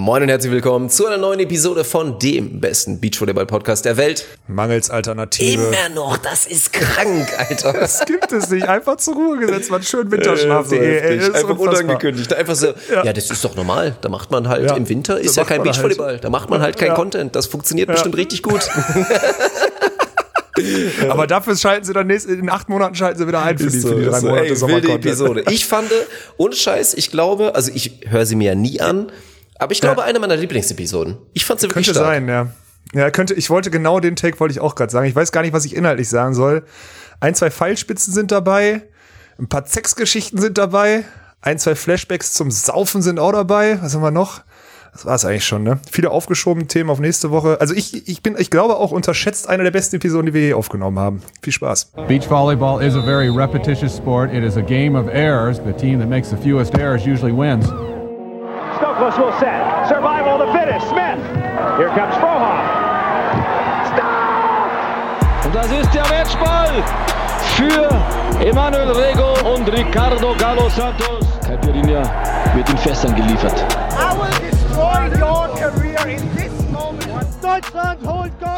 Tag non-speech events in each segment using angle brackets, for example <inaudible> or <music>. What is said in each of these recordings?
Moin und herzlich willkommen zu einer neuen Episode von dem besten Beachvolleyball-Podcast der Welt. Mangels Alternative. Immer noch, das ist krank, Alter. Das gibt es nicht. Einfach zur Ruhe gesetzt, man schön Winterschlaf. Äh, so Einfach unangekündigt. Einfach so, ja. ja. das ist doch normal. Da macht man halt, ja. im Winter ist da ja kein Beachvolleyball. Halt. Da macht man halt kein ja. Content. Das funktioniert bestimmt richtig gut. <laughs> Aber dafür schalten sie dann nächst, in acht Monaten schalten sie wieder ein für, die, so, für die drei so, Monate ey, wilde Episode. Ich fand, ohne Scheiß, ich glaube, also ich höre sie mir ja nie an, aber ich glaube, ja. eine meiner Lieblingsepisoden. Ich fand sie wirklich Könnte stark. sein, ja. Ja, könnte, ich wollte genau den Take wollte ich auch gerade sagen. Ich weiß gar nicht, was ich inhaltlich sagen soll. Ein, zwei Pfeilspitzen sind dabei, ein paar Sexgeschichten sind dabei, ein, zwei Flashbacks zum Saufen sind auch dabei. Was haben wir noch? Das war es eigentlich schon, ne? Viele aufgeschobene Themen auf nächste Woche. Also ich, ich bin, ich glaube auch unterschätzt eine der besten Episoden, die wir je aufgenommen haben. Viel Spaß. Beach volleyball is a very repetitious sport. It is a game of errors. The team that makes the fewest errors usually wins. Stokos will set. Survival of the fittest. Smith. Here comes Frohoff. Stop! Und das ist der Matchball für Emanuel Rego und Ricardo Galo Santos. Caipirinha wird in Fässern geliefert.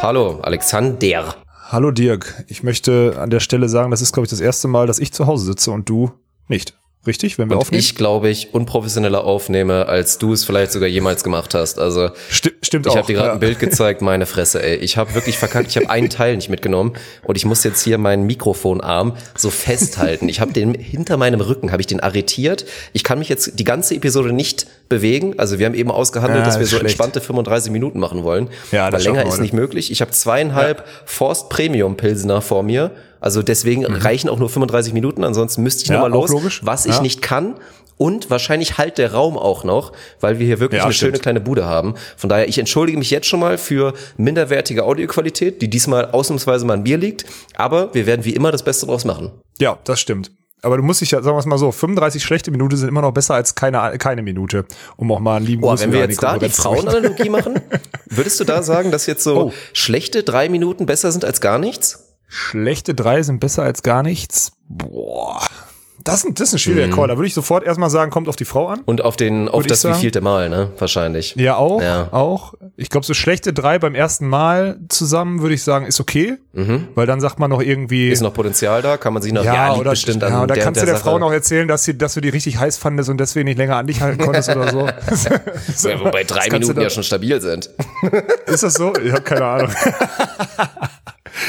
Hallo, Alexander. Hallo Dirk. Ich möchte an der Stelle sagen, das ist, glaube ich, das erste Mal, dass ich zu Hause sitze und du nicht. Richtig, wenn wir und aufnehmen? Ich glaube ich unprofessioneller aufnehme, als du es vielleicht sogar jemals gemacht hast. Also Sti stimmt ich auch. Ich habe dir gerade ja. ein Bild gezeigt, meine Fresse, ey. Ich habe wirklich verkackt. Ich habe einen Teil nicht mitgenommen und ich muss jetzt hier meinen Mikrofonarm so festhalten. Ich habe den hinter meinem Rücken habe ich den arretiert. Ich kann mich jetzt die ganze Episode nicht bewegen. Also wir haben eben ausgehandelt, ja, dass wir so schlecht. entspannte 35 Minuten machen wollen. Ja, das Aber länger ist nicht möglich. Ich habe zweieinhalb ja. Forst Premium Pilsener vor mir also deswegen mhm. reichen auch nur 35 Minuten, ansonsten müsste ich ja, nochmal los, logisch. was ich ja. nicht kann. Und wahrscheinlich halt der Raum auch noch, weil wir hier wirklich ja, eine stimmt. schöne kleine Bude haben. Von daher, ich entschuldige mich jetzt schon mal für minderwertige Audioqualität, die diesmal ausnahmsweise mal an mir liegt. Aber wir werden wie immer das Beste draus machen. Ja, das stimmt. Aber du musst dich ja, sagen wir es mal so, 35 schlechte Minuten sind immer noch besser als keine, keine Minute, um auch mal einen lieben Boah, wenn wir jetzt da die Frauenanalogie machen, würdest du da sagen, dass jetzt so <laughs> oh. schlechte drei Minuten besser sind als gar nichts? Schlechte drei sind besser als gar nichts. Boah. Das, das ist ein schwieriger mhm. Call. Da würde ich sofort erstmal sagen, kommt auf die Frau an. Und auf den, auf das wievielte Mal, ne? Wahrscheinlich. Ja, auch. Ja. Auch. Ich glaube, so schlechte drei beim ersten Mal zusammen, würde ich sagen, ist okay. Mhm. Weil dann sagt man noch irgendwie. Ist noch Potenzial da? Kann man sich noch, ja, ja oder, bestimmt ja, an oder kannst du der, der Frau noch erzählen, dass, sie, dass du die richtig heiß fandest und deswegen nicht länger an dich halten konntest oder so. so. <laughs> <laughs> Ja, wobei drei Minuten ja schon stabil sind. ist das so? Ich habe keine Ahnung. <laughs>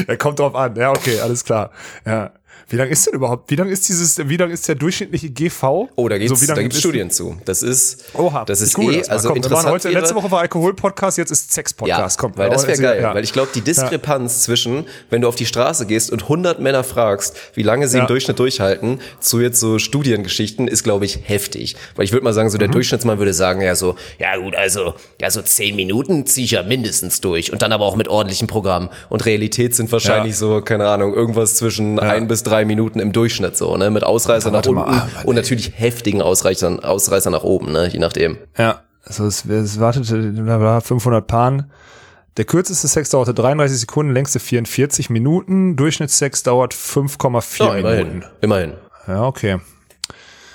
ja, kommt drauf an. Ja, okay, alles klar. Ja. Wie lang ist denn überhaupt? Wie lang ist dieses, wie lang ist der durchschnittliche GV? Oh, da gibt's, so, da gibt's Studien zu. Das ist, Oha, das ist cool, eh, also kommt, interessant. Heute, wäre, letzte Woche war Alkohol-Podcast, jetzt ist Sex-Podcast. Ja, kommt, weil das wäre geil, ja. weil ich glaube, die Diskrepanz ja. zwischen, wenn du auf die Straße gehst und 100 Männer fragst, wie lange sie im Durchschnitt durchhalten, zu jetzt so Studiengeschichten, ist glaube ich heftig. Weil ich würde mal sagen, so der mhm. Durchschnittsmann würde sagen, ja so, ja gut, also, ja so 10 Minuten ziehe ich ja mindestens durch und dann aber auch mit ordentlichem Programm. Und Realität sind wahrscheinlich so, keine Ahnung, irgendwas zwischen ein bis drei Minuten im Durchschnitt so, ne? Mit Ausreißer nach unten mal, und natürlich heftigen Ausreißern, Ausreißer nach oben, ne? Je nachdem. Ja, also es, es wartete 500 Paaren. Der kürzeste Sex dauerte 33 Sekunden, längste 44 Minuten. Durchschnittssex dauert 5,4 ja, Minuten. Immerhin. Ja, okay.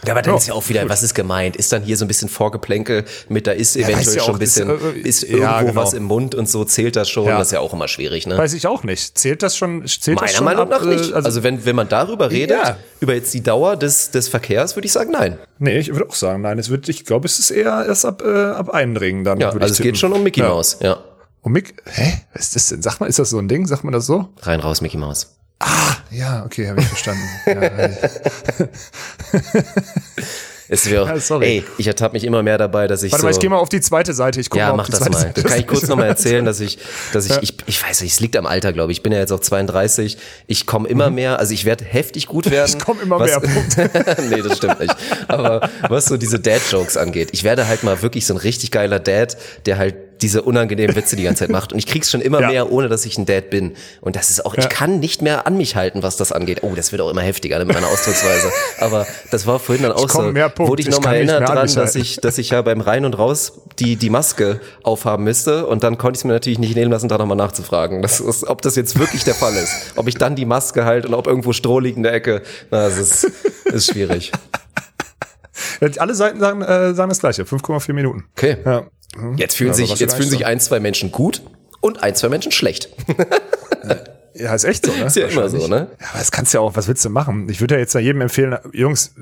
Ja, aber dann oh, ist ja auch wieder, gut. was ist gemeint? Ist dann hier so ein bisschen Vorgeplänkel mit, da ist eventuell ja, schon ein bisschen, ist, äh, ist irgendwo ja, genau. was im Mund und so, zählt das schon? Ja. Das ist ja auch immer schwierig, ne? Weiß ich auch nicht. Zählt das schon, zählt Meiner das schon Meinung nach nicht. Äh, also, also, wenn, wenn man darüber redet, über jetzt die Dauer des, des Verkehrs, würde ich sagen, nein. Nee, ich würde auch sagen, nein. Es wird, ich glaube, es ist eher erst ab, äh, ab Eindringen dann. Ja, also es geht schon um Mickey Mouse, ja. Um Mickey, hä? Was ist das denn? Sag mal, ist das so ein Ding? Sagt man das so? Rein raus, Mickey Mouse. Ah, ja, okay, habe ich verstanden. ja, <laughs> Es wäre, ja, sorry. ey, ich ertappe mich immer mehr dabei, dass ich Warte so, mal, ich gehe mal auf die zweite Seite. Ich guck ja, mal mach das mal. Seite. Kann ich kurz nochmal erzählen, dass ich, dass ich, ja. ich, ich weiß nicht, es liegt am Alter, glaube ich. Ich bin ja jetzt auch 32. Ich komme immer mhm. mehr, also ich werde heftig gut werden. <laughs> Ich komme immer was, mehr. <laughs> nee, das stimmt nicht. Aber was so diese Dad-Jokes angeht, ich werde halt mal wirklich so ein richtig geiler Dad, der halt diese unangenehmen Witze die ganze Zeit macht. Und ich krieg's schon immer ja. mehr, ohne dass ich ein Dad bin. Und das ist auch, ja. ich kann nicht mehr an mich halten, was das angeht. Oh, das wird auch immer heftiger mit meiner Ausdrucksweise. Aber das war vorhin dann auch so. Wurde ich nochmal erinnert dran, dass ich, dass ich ja beim Rein und Raus die, die Maske aufhaben müsste. Und dann konnte ich es mir natürlich nicht nehmen lassen, da nochmal nachzufragen. Das ist, ob das jetzt wirklich der Fall ist. Ob ich dann die Maske halt und ob irgendwo Stroh liegt in der Ecke. Na, das ist, ist schwierig. <laughs> Alle Seiten sagen, äh, sagen das gleiche, 5,4 Minuten. Okay. Ja. Jetzt fühlen Ja, aber sich, jetzt fühlen sich ein, zwei Menschen gut und ein, zwei Menschen schlecht. Ja, ist echt so, ne? Ist ja immer so, ne? Ja, aber das kannst du ja auch, was willst du machen? Ich würde ja jetzt ja jedem empfehlen, Jungs,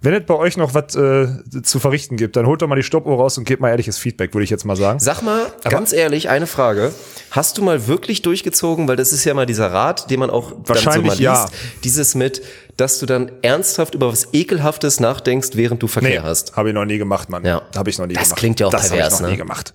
wenn es bei euch noch was äh, zu verrichten gibt, dann holt doch mal die Stoppuhr raus und gebt mal ehrliches Feedback, würde ich jetzt mal sagen. Sag mal, ganz ehrlich, eine Frage. Hast du mal wirklich durchgezogen, weil das ist ja mal dieser Rat, den man auch dann so Wahrscheinlich mal liest, ja. dieses mit, dass du dann ernsthaft über was Ekelhaftes nachdenkst, während du Verkehr hast. habe ich noch nie gemacht, Mann. Ja. Habe ich noch nie Das gemacht. klingt ja auch das pervers, ich noch ne? nie gemacht.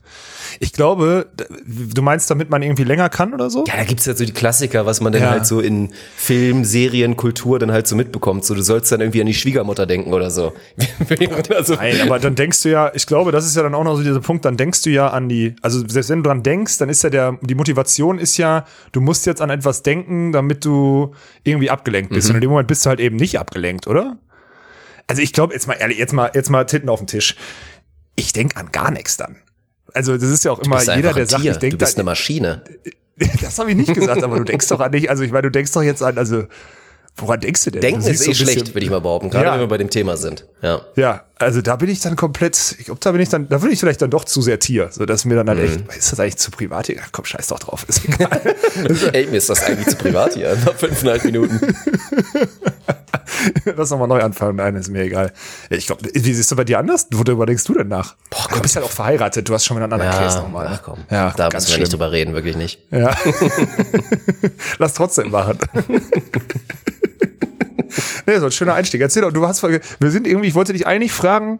Ich glaube, du meinst, damit man irgendwie länger kann oder so? Ja, da gibt's ja so die Klassiker, was man dann Ja. halt so in Film, Serien, Kultur dann halt so mitbekommt. So, du sollst dann irgendwie an die Schwiegermutter denken oder so. <laughs> also, Nein, aber dann denkst du ja, ich glaube, das ist ja dann auch noch so dieser Punkt, dann denkst du ja an die, also selbst wenn du dran denkst, dann ist ja der, die Motivation ist ja, du musst jetzt an etwas denken, damit du irgendwie abgelenkt bist. Und in dem Moment bist du halt eben nicht abgelenkt, oder? Also ich glaube, jetzt mal ehrlich, jetzt mal, jetzt mal Titten auf den Tisch. Ich denk an gar nichts dann. Also das ist ja auch immer jeder, der sagt, ich denke du bist eine Maschine. <laughs> Das habe ich nicht gesagt, aber du denkst doch an nicht, also ich meine, du denkst doch jetzt an, also woran denkst du denn? Denken du ist eh so schlecht, würde ich mal behaupten, gerade Ja. wenn wir bei dem Thema sind. Ja. Ja, also da bin ich dann komplett, ich glaube, da bin ich dann, da bin ich vielleicht dann doch zu sehr Tier, so dass mir dann halt echt, ist das eigentlich zu privat? Ja, komm, scheiß doch drauf, ist egal. <laughs> Ey, mir ist das eigentlich zu privat hier. Nach fünfeinhalb Minuten. <laughs> Lass nochmal neu anfangen, nein, ist mir egal. Ich glaube, wie siehst du bei dir anders? Worüber denkst du denn nach? Boah, du bist halt auch verheiratet, du hast schon mit einem anderen Case Ja, nochmal. ach komm. Ja, da müssen wir nicht drüber reden, wirklich nicht. Ja. <laughs> Lass trotzdem machen. Nee, so ein schöner Einstieg. Erzähl doch, du hast, wir sind irgendwie, ich wollte dich eigentlich fragen,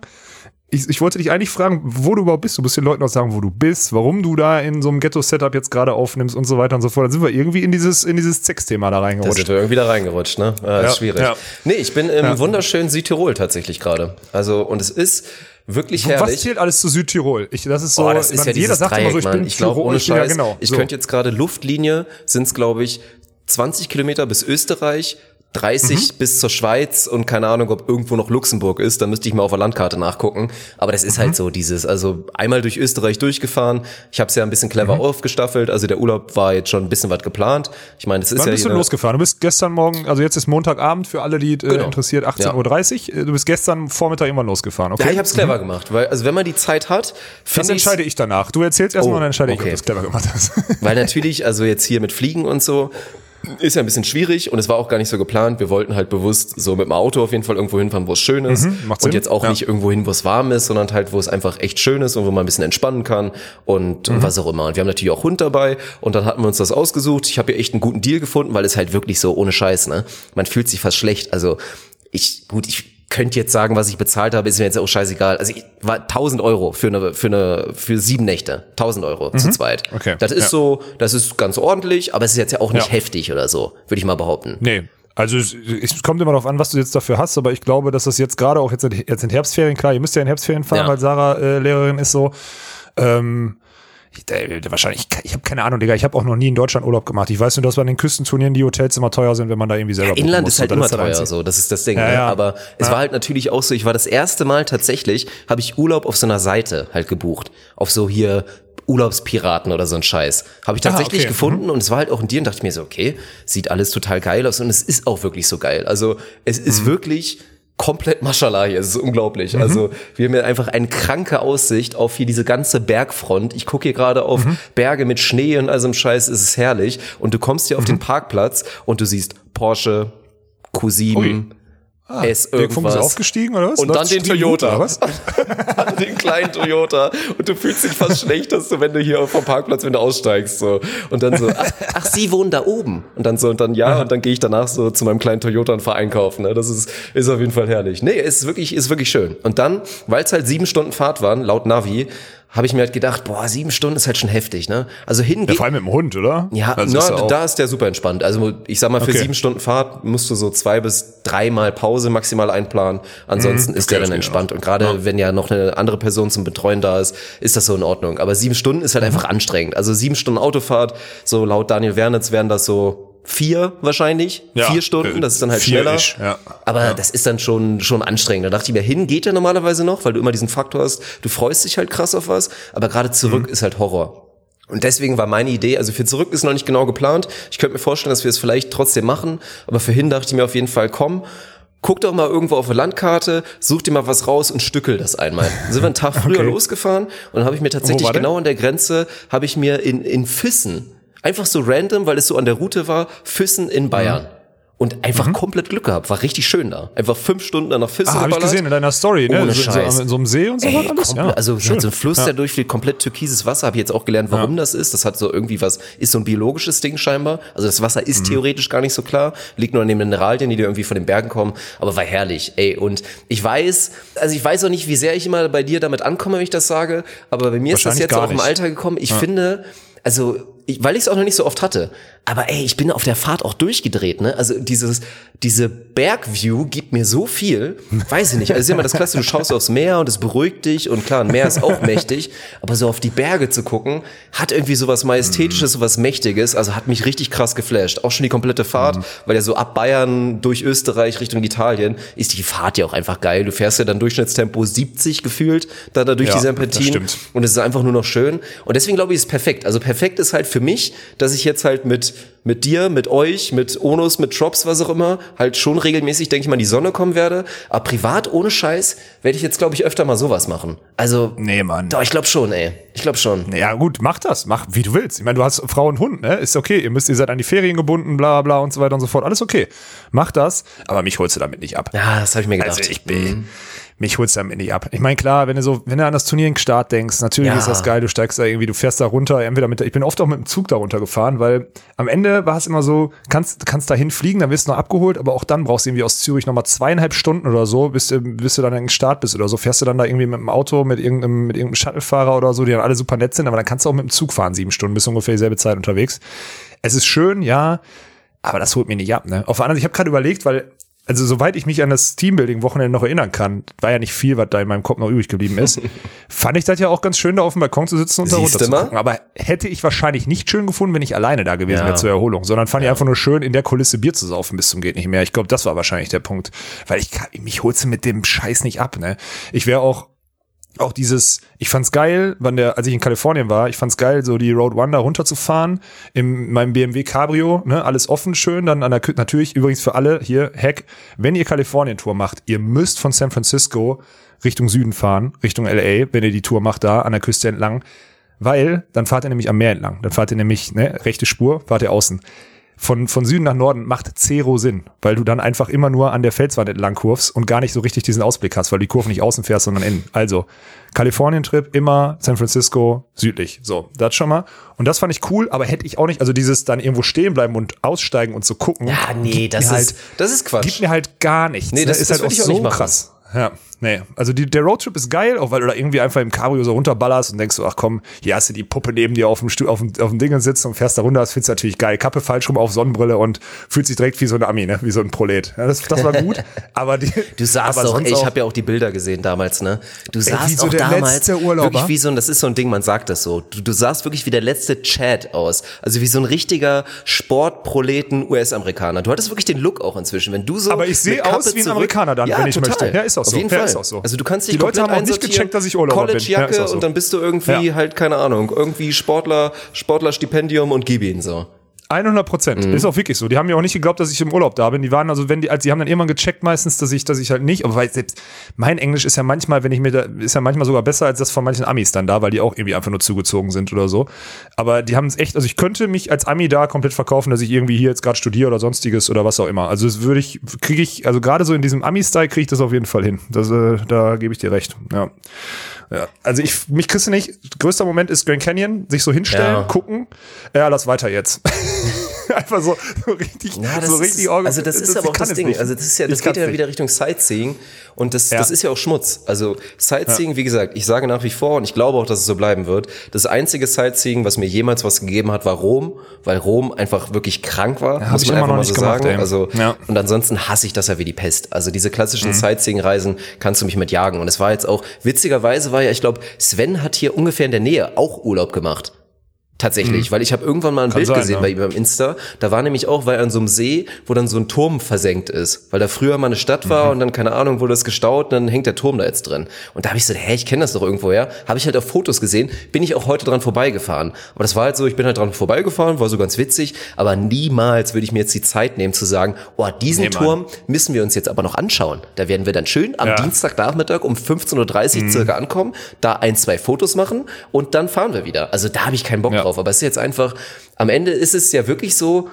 ich, ich wollte dich eigentlich fragen, wo du überhaupt bist. Du musst den Leuten auch sagen, wo du bist, warum du da in so einem Ghetto-Setup jetzt gerade aufnimmst und so weiter und so fort. Dann sind wir irgendwie in dieses, in dieses Sex-Thema da reingerutscht. sind wir irgendwie da reingerutscht, ne? Ja, Ja, ist schwierig. ja. Nee, ich bin im wunderschönen Südtirol tatsächlich gerade. Also, und es ist wirklich Was herrlich. zählt alles zu Südtirol? Ich, das ist so, Boah, das ist man- ja jeder sagt Dreieck, immer so, ich Mann. bin Ich glaube, ohne ich bin- ja, Scheiß, genau. ich so. könnte jetzt gerade Luftlinie, sind es, glaube ich, 20 Kilometer bis Österreich, 30 Mhm. bis zur Schweiz und keine Ahnung, ob irgendwo noch Luxemburg ist, da müsste ich mal auf der Landkarte nachgucken. Aber das ist Mhm. halt so dieses, also einmal durch Österreich durchgefahren. Ich habe es ja ein bisschen clever Mhm. aufgestaffelt, also der Urlaub war jetzt schon ein bisschen was geplant. Ich meine, das ist Wann ja bist du losgefahren? Du bist gestern Morgen, also jetzt ist Montagabend für alle, die äh, Genau. interessiert, 18.30 Uhr. Äh, Du bist gestern Vormittag irgendwann losgefahren, okay? Ja, ich habe es clever gemacht, weil also wenn man die Zeit hat, Das finde ich entscheide ich danach. Du erzählst erstmal Oh, und dann entscheide ich, ob okay. du es clever gemacht hast. Weil natürlich, also jetzt hier mit Fliegen und so, ist ja ein bisschen schwierig und es war auch gar nicht so geplant. Wir wollten halt bewusst so mit dem Auto auf jeden Fall irgendwo hinfahren, wo es schön ist. Mhm, und jetzt auch Ja. nicht irgendwo hin, wo es warm ist, sondern halt, wo es einfach echt schön ist und wo man ein bisschen entspannen kann und, Mhm. und was auch immer. Und wir haben natürlich auch Hund dabei und dann hatten wir uns das ausgesucht. Ich habe hier echt einen guten Deal gefunden, weil es halt wirklich so ohne Scheiß, ne? Man fühlt sich fast schlecht. Also ich, gut, ich könnte jetzt sagen, was ich bezahlt habe, ist mir jetzt auch scheißegal. Also ich war 1000 Euro für eine, für eine, für sieben Nächte. 1000 Euro zu zweit. Mhm. Okay. Das ist Ja. so, das ist ganz ordentlich, aber es ist jetzt ja auch nicht Ja. heftig oder so, würde ich mal behaupten. nee. Also es, es kommt immer darauf an, was du jetzt dafür hast, aber ich glaube, dass das jetzt gerade auch jetzt in, jetzt in Herbstferien, klar, ihr müsst ja in Herbstferien fahren, Ja. weil Sarah äh, Lehrerin ist so. Ähm, äh, wahrscheinlich, ich habe keine Ahnung, Digga, ich habe auch noch nie in Deutschland Urlaub gemacht. Ich weiß nur, dass bei den Küstenturnieren die Hotels immer teuer sind, wenn man da irgendwie selber buchen Inland muss. ist halt immer das teuer, so, das ist das Ding. Ja, ne? ja. Aber es Ja. war halt natürlich auch so, ich war das erste Mal tatsächlich, habe ich Urlaub auf so einer Seite halt gebucht. Auf so hier Urlaubspiraten oder so ein Scheiß. Habe ich tatsächlich Ah, okay. gefunden und es war halt auch in dir und dachte ich mir so, okay, sieht alles total geil aus und es ist auch wirklich so geil. Also es ist Mhm. wirklich komplett Maschallah hier, es ist unglaublich. Also wir haben hier einfach eine kranke Aussicht auf hier diese ganze Bergfront. Ich gucke hier gerade auf Mhm. Berge mit Schnee und allem Scheiß, es ist herrlich. Und du kommst hier auf Mhm. den Parkplatz und du siehst Porsche, Q7, Ui. S Der Funk ist irgendwas. aufgestiegen, oder was? Und dann Läuft's den gut, Toyota. oder was? <laughs> den kleinen Toyota und du fühlst dich fast schlecht, dass du, wenn du hier vom Parkplatz, wenn du aussteigst, so und dann so, ach, ach Sie wohnen da oben und dann so und dann ja und dann gehe ich danach so zu meinem kleinen Toyota und fahr einkaufen. Ne? Das ist ist auf jeden Fall herrlich. Nee, ist wirklich ist wirklich schön. Und dann, weil es halt sieben Stunden Fahrt waren laut Navi, habe ich mir halt gedacht, boah, sieben Stunden ist halt schon heftig, ne? Also Ja, hingehen. vor allem mit dem Hund, oder? Ja, Also na, ist ja da ist der super entspannt. Also ich sag mal, für Okay. sieben Stunden Fahrt musst du so zwei bis dreimal Pause maximal einplanen. Ansonsten ist der Mhm. Dann entspannt. Und gerade wenn ja noch eine andere Person zum Betreuen da ist, ist das so in Ordnung. Aber sieben Stunden ist halt Mhm. einfach anstrengend. Also sieben Stunden Autofahrt, so laut Daniel Wernitz wären das so vier wahrscheinlich. Ja, vier Stunden, das ist dann halt schneller. ja. Aber das ist dann schon, schon anstrengend. Da dachte ich mir, hin geht ja normalerweise noch, weil du immer diesen Faktor hast, du freust dich halt krass auf was, aber gerade zurück Mhm. ist halt Horror. Und deswegen war meine Idee, also für zurück ist noch nicht genau geplant. Ich könnte mir vorstellen, dass wir es vielleicht trotzdem machen, aber für hin dachte ich mir auf jeden Fall, komm, Guck doch mal irgendwo auf der Landkarte, such dir mal was raus und stückel das einmal. Dann sind wir einen Tag früher Okay. losgefahren und habe ich mir tatsächlich genau an der Grenze, habe ich mir in, in Füssen, einfach so random, weil es so an der Route war, Füssen in Bayern. Mhm. Und einfach komplett Glück gehabt, war richtig schön da. Einfach fünf Stunden dann nach Füssen Ah, habe ich gesehen in deiner Story, ne? Ohne so, Scheiß. in so einem See und so Ey, alles. komplett, also schön. so ein Fluss, Ja. der durchfließt, komplett türkises Wasser. Habe ich jetzt auch gelernt, warum das ist. Das hat so irgendwie was, ist so ein biologisches Ding scheinbar. Also das Wasser ist Mhm. theoretisch gar nicht so klar, liegt nur an den Mineralien, die da irgendwie von den Bergen kommen. Aber war herrlich, ey. Und ich weiß, also ich weiß auch nicht, wie sehr ich immer bei dir damit ankomme, wenn ich das sage. Aber bei mir ist das jetzt auch im. Alter gekommen. Ich finde, also ich, weil ich es auch noch nicht so oft hatte. Aber ey, ich bin auf der Fahrt auch durchgedreht, ne? Also dieses, diese Bergview gibt mir so viel, weiß ich nicht. Also ist immer das Klasse, du schaust aufs Meer und es beruhigt dich und klar, ein Meer ist auch mächtig, aber so auf die Berge zu gucken, hat irgendwie sowas Majestätisches, sowas Mächtiges, also hat mich richtig krass geflasht. Auch schon die komplette Fahrt, weil ja so ab Bayern durch Österreich Richtung Italien ist die Fahrt ja auch einfach geil. Du fährst ja dann Durchschnittstempo 70 gefühlt, da, da durch Ja, die Serpentinen. Und es ist einfach nur noch schön. Und deswegen glaube ich, ist perfekt. Also perfekt ist halt für mich, dass ich jetzt halt mit, mit dir, mit euch, mit Onus, mit Drops, was auch immer, halt schon regelmäßig, denke ich mal, in die Sonne kommen werde. Aber privat, ohne Scheiß, werde ich jetzt, glaube ich, öfter mal sowas machen. Also, Nee, Mann. doch, ich glaube schon, ey. Ich glaube schon. Ja, gut, mach das. Mach, wie du willst. Ich meine, du hast Frau und Hund, ne? Ist okay. Ihr müsst, ihr seid an die Ferien gebunden, bla, bla und so weiter und so fort. Alles okay. Mach das. Aber mich holst du damit nicht ab. Ja, das habe ich mir gedacht. Also ich bin, mich holst du damit nicht ab. Ich meine, klar, wenn du so, wenn du an das Turnierstart denkst, natürlich Ja. ist das geil, du steigst da irgendwie, du fährst da runter, entweder mit, ich bin oft auch mit dem Zug da runtergefahren, weil am Ende war es immer so, kannst, kannst da hinfliegen, dann wirst du noch abgeholt, aber auch dann brauchst du irgendwie aus Zürich nochmal zweieinhalb Stunden oder so, bis du, bis du dann im Start bist oder so, fährst du dann da irgendwie mit dem Auto, mit irgendeinem, mit irgendeinem Shuttlefahrer oder so, die dann alle super nett sind, aber dann kannst du auch mit dem Zug fahren, sieben Stunden, bist ungefähr dieselbe Zeit unterwegs. Es ist schön, ja, aber das holt mir nicht ab, ne? Auf der anderen, ich habe gerade überlegt, weil, also soweit ich mich an das Teambuilding-Wochenende noch erinnern kann, war ja nicht viel, was da in meinem Kopf noch übrig geblieben ist, <laughs> fand ich das ja auch ganz schön, da auf dem Balkon zu sitzen und da runter zu gucken. Aber hätte ich wahrscheinlich nicht schön gefunden, wenn ich alleine da gewesen Ja. wäre zur Erholung, sondern fand ich einfach nur schön, in der Kulisse Bier zu saufen bis zum geht nicht mehr. Ich glaube, das war wahrscheinlich der Punkt. Weil ich mich holst du mit dem Scheiß nicht ab, ne? Ich wäre auch auch dieses, ich fand's geil, wann der, als ich in Kalifornien war, ich fand's geil, so die Road One da runterzufahren, in meinem BMW Cabrio, ne, alles offen schön, dann an der natürlich, übrigens für alle hier, Hack, wenn ihr Kalifornien-Tour macht, ihr müsst von San Francisco Richtung Süden fahren, Richtung LA, wenn ihr die Tour macht da, an der Küste entlang, weil, dann fahrt ihr nämlich am Meer entlang, dann fahrt ihr nämlich, ne, rechte Spur, fahrt ihr außen. Von, von Süden nach Norden macht zero Sinn, weil du dann einfach immer nur an der Felswand entlang kurvst und gar nicht so richtig diesen Ausblick hast, weil du die Kurve nicht außen fährst, sondern innen. Also, Kalifornien-Trip immer San Francisco südlich. So, das schon mal. Und das fand ich cool, aber hätte ich auch nicht, also dieses dann irgendwo stehen bleiben und aussteigen und so gucken. Ja, nee, das ist, halt, das ist Quatsch. gibt mir halt gar nichts. Nee, ne? das- ist das halt auch auch so krass. Ja, nee. Also die, der Roadtrip ist geil, auch weil du da irgendwie einfach im Cabrio so runterballerst und denkst so, ach komm, hier hast du die Puppe neben dir auf dem, Stuhl, auf dem, auf dem Ding sitzen und fährst da runter, das findest du natürlich geil. Kappe falsch rum auf Sonnenbrille und fühlt sich direkt wie so ein Ami, ne? Wie so ein Prolet. Ja, das, das war gut, <laughs> aber die, Du saßt doch, sonst ey, ich auch- habe ja auch die Bilder gesehen damals, ne? Du saßt wie so auch der damals wirklich wie so ein, das ist so ein Ding, man sagt das so. Du, du sahst wirklich wie der letzte Chad aus. Also wie so ein richtiger Sportproleten US-Amerikaner. Du hattest wirklich den Look auch inzwischen, wenn du so Aber ich sehe aus wie ein Amerikaner dann, ja, wenn ich total. möchte. Ja, ist auch Auf so. jeden Ja, Fall. Ist auch so. Also du kannst dich Die Leute haben auch nicht gecheckt, dass ich Urlauber bin. Ja, College-Jacke auch so. und dann bist du irgendwie Ja. halt, keine Ahnung, irgendwie Sportler, Sportlerstipendium und gib ihn so. 100 Prozent. Mhm. Ist auch wirklich so. Die haben mir auch nicht geglaubt, dass ich im Urlaub da bin. Die waren also, wenn die, also die haben dann irgendwann gecheckt meistens, dass ich, dass ich halt nicht, aber weil selbst mein Englisch ist ja manchmal, wenn ich mir da, ist ja manchmal sogar besser als das von manchen Amis dann da, weil die auch irgendwie einfach nur zugezogen sind oder so. Aber die haben es echt, also ich könnte mich als Ami da komplett verkaufen, dass ich irgendwie hier jetzt gerade studiere oder sonstiges oder was auch immer. Also das würde ich, kriege ich, also gerade so in diesem Ami-Style kriege ich das auf jeden Fall hin. Das, äh, da gebe ich dir recht. Ja. Ja, also ich, mich kriegst du nicht. Größter Moment ist Grand Canyon, sich so hinstellen, Ja. gucken. Ja, lass weiter jetzt. <laughs> <laughs> Einfach so, so richtig, Ja, das so richtig ist, also das ist ich aber auch das Ding. nicht. Also das ist ja, Ich das geht ja nicht. wieder Richtung Sightseeing und das, Ja. das ist ja auch Schmutz. Also Sightseeing, wie gesagt, ich sage nach wie vor und ich glaube auch, dass es so bleiben wird. Das einzige Sightseeing, was mir jemals was gegeben hat, war Rom, weil Rom einfach wirklich krank war, hab muss ich man immer noch mal nicht so gemacht, sagen. ey. Also Ja. Mhm. und ansonsten hasse ich das ja wie die Pest. Also diese klassischen Sightseeing-Reisen kannst du mich mit jagen. Und es war jetzt auch witzigerweise war ja, ich glaube, Sven hat hier ungefähr in der Nähe auch Urlaub gemacht. Tatsächlich, weil ich habe irgendwann mal ein Bild sein, gesehen ja. bei ihm beim Insta. Da war nämlich auch, weil er an so einem See, wo dann so ein Turm versenkt ist. Weil da früher mal eine Stadt war und dann, keine Ahnung, wurde das gestaut und dann hängt der Turm da jetzt drin. Und da habe ich so, hä, ich kenne das doch irgendwoher. Habe ich halt auf Fotos gesehen, bin ich auch heute dran vorbeigefahren. Aber das war halt so, ich bin halt dran vorbeigefahren, war so ganz witzig, aber niemals würde ich mir jetzt die Zeit nehmen zu sagen, oh, diesen Nee. Turm müssen wir uns jetzt aber noch anschauen. Da werden wir dann schön am Ja. Dienstagnachmittag um 15.30 Uhr circa ankommen, da ein, zwei Fotos machen und dann fahren wir wieder. Also da habe ich keinen Bock Ja. Drauf. Aber es ist jetzt einfach, am Ende ist es ja wirklich so,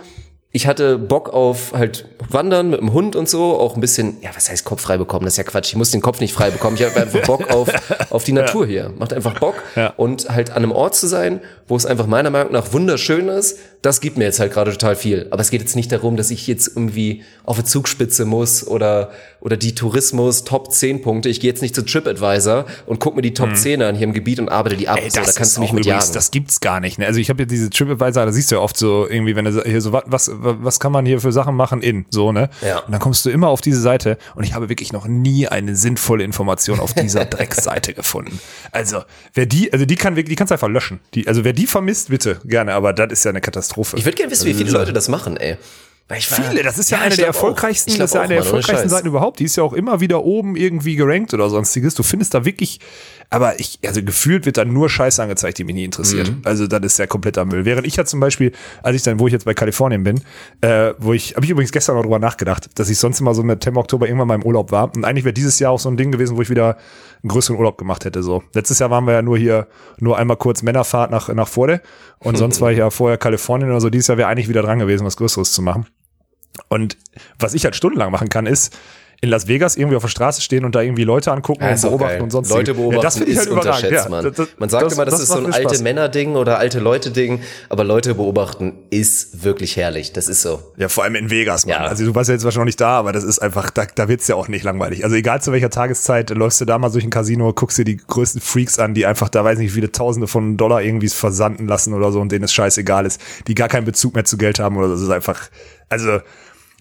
ich hatte Bock auf halt Wandern mit dem Hund und so, auch ein bisschen, ja, was heißt Kopf frei bekommen? Das ist ja Quatsch. Ich muss den Kopf nicht frei bekommen. Ich habe einfach Bock auf, <laughs> auf die Natur hier. Macht einfach Bock. Ja. Und halt an einem Ort zu sein, wo es einfach meiner Meinung nach wunderschön ist, das gibt mir jetzt halt gerade total viel. Aber es geht jetzt nicht darum, dass ich jetzt irgendwie auf eine Zugspitze muss oder, oder die Tourismus Top 10 Punkte. Ich gehe jetzt nicht zu TripAdvisor und guck mir die Top 10 an hier im Gebiet und arbeite die ab. Ey, so, da das kannst du mich mit übrigens, das gibt's gar nicht. Ne? Also ich habe ja diese TripAdvisor, da siehst du ja oft so irgendwie, wenn du hier so was, was, was kann man hier für Sachen machen in so ne? Ja. Und dann kommst du immer auf diese Seite und ich habe wirklich noch nie eine sinnvolle Information auf dieser <laughs> Drecksseite gefunden. Also wer die, also die kann wirklich, die kannst du einfach löschen. Die, also wer die vermisst, bitte gerne. Aber das ist ja eine Katastrophe. Ich würde gerne wissen, wie viele Leute das machen, ey. Weil ich war- Viele, das ist ja, eine ich der erfolgreichsten, Ich das ist ja eine auch, der erfolgreichsten. Seiten überhaupt. Die ist ja auch immer wieder oben irgendwie gerankt oder sonstiges. Du findest da wirklich, aber ich, also gefühlt wird da nur Scheiße angezeigt, die mich nie interessiert. Mhm. Also das ist ja kompletter Müll. Während ich ja zum Beispiel, als ich dann, wo ich jetzt bei Kalifornien bin, äh, wo ich, habe ich übrigens gestern noch drüber nachgedacht, dass ich sonst immer so mit September, Oktober irgendwann mal im Urlaub war. Und eigentlich wäre dieses Jahr auch so ein Ding gewesen, wo ich wieder einen größeren Urlaub gemacht hätte. So letztes Jahr waren wir ja nur hier, nur einmal kurz Männerfahrt nach nach Vorde und sonst war ich ja vorher Kalifornien oder so. Dieses Jahr wäre eigentlich wieder dran gewesen, was Größeres zu machen. Und was ich halt stundenlang machen kann, ist in Las Vegas irgendwie auf der Straße stehen und da irgendwie Leute angucken Ja, und beobachten geil. und sonst Leute beobachten ja, das finde ich halt unterschätzt, Ja, man. das- das- man sagt das- immer, das, ist so ein alte. Männer-Ding oder alte Leute-Ding, aber Leute beobachten ist wirklich herrlich. Das ist so. Ja, vor allem in Vegas, Mann. Ja. Also du warst ja jetzt wahrscheinlich noch nicht da, aber das ist einfach, da, da wird's ja auch nicht langweilig. Also egal zu welcher Tageszeit, läufst du da mal durch ein Casino, guckst dir die größten Freaks an, die einfach da weiß nicht wie viele Tausende von Dollar irgendwie versanden lassen oder so und denen es scheißegal ist, die gar keinen Bezug mehr zu Geld haben oder so. Das ist einfach, also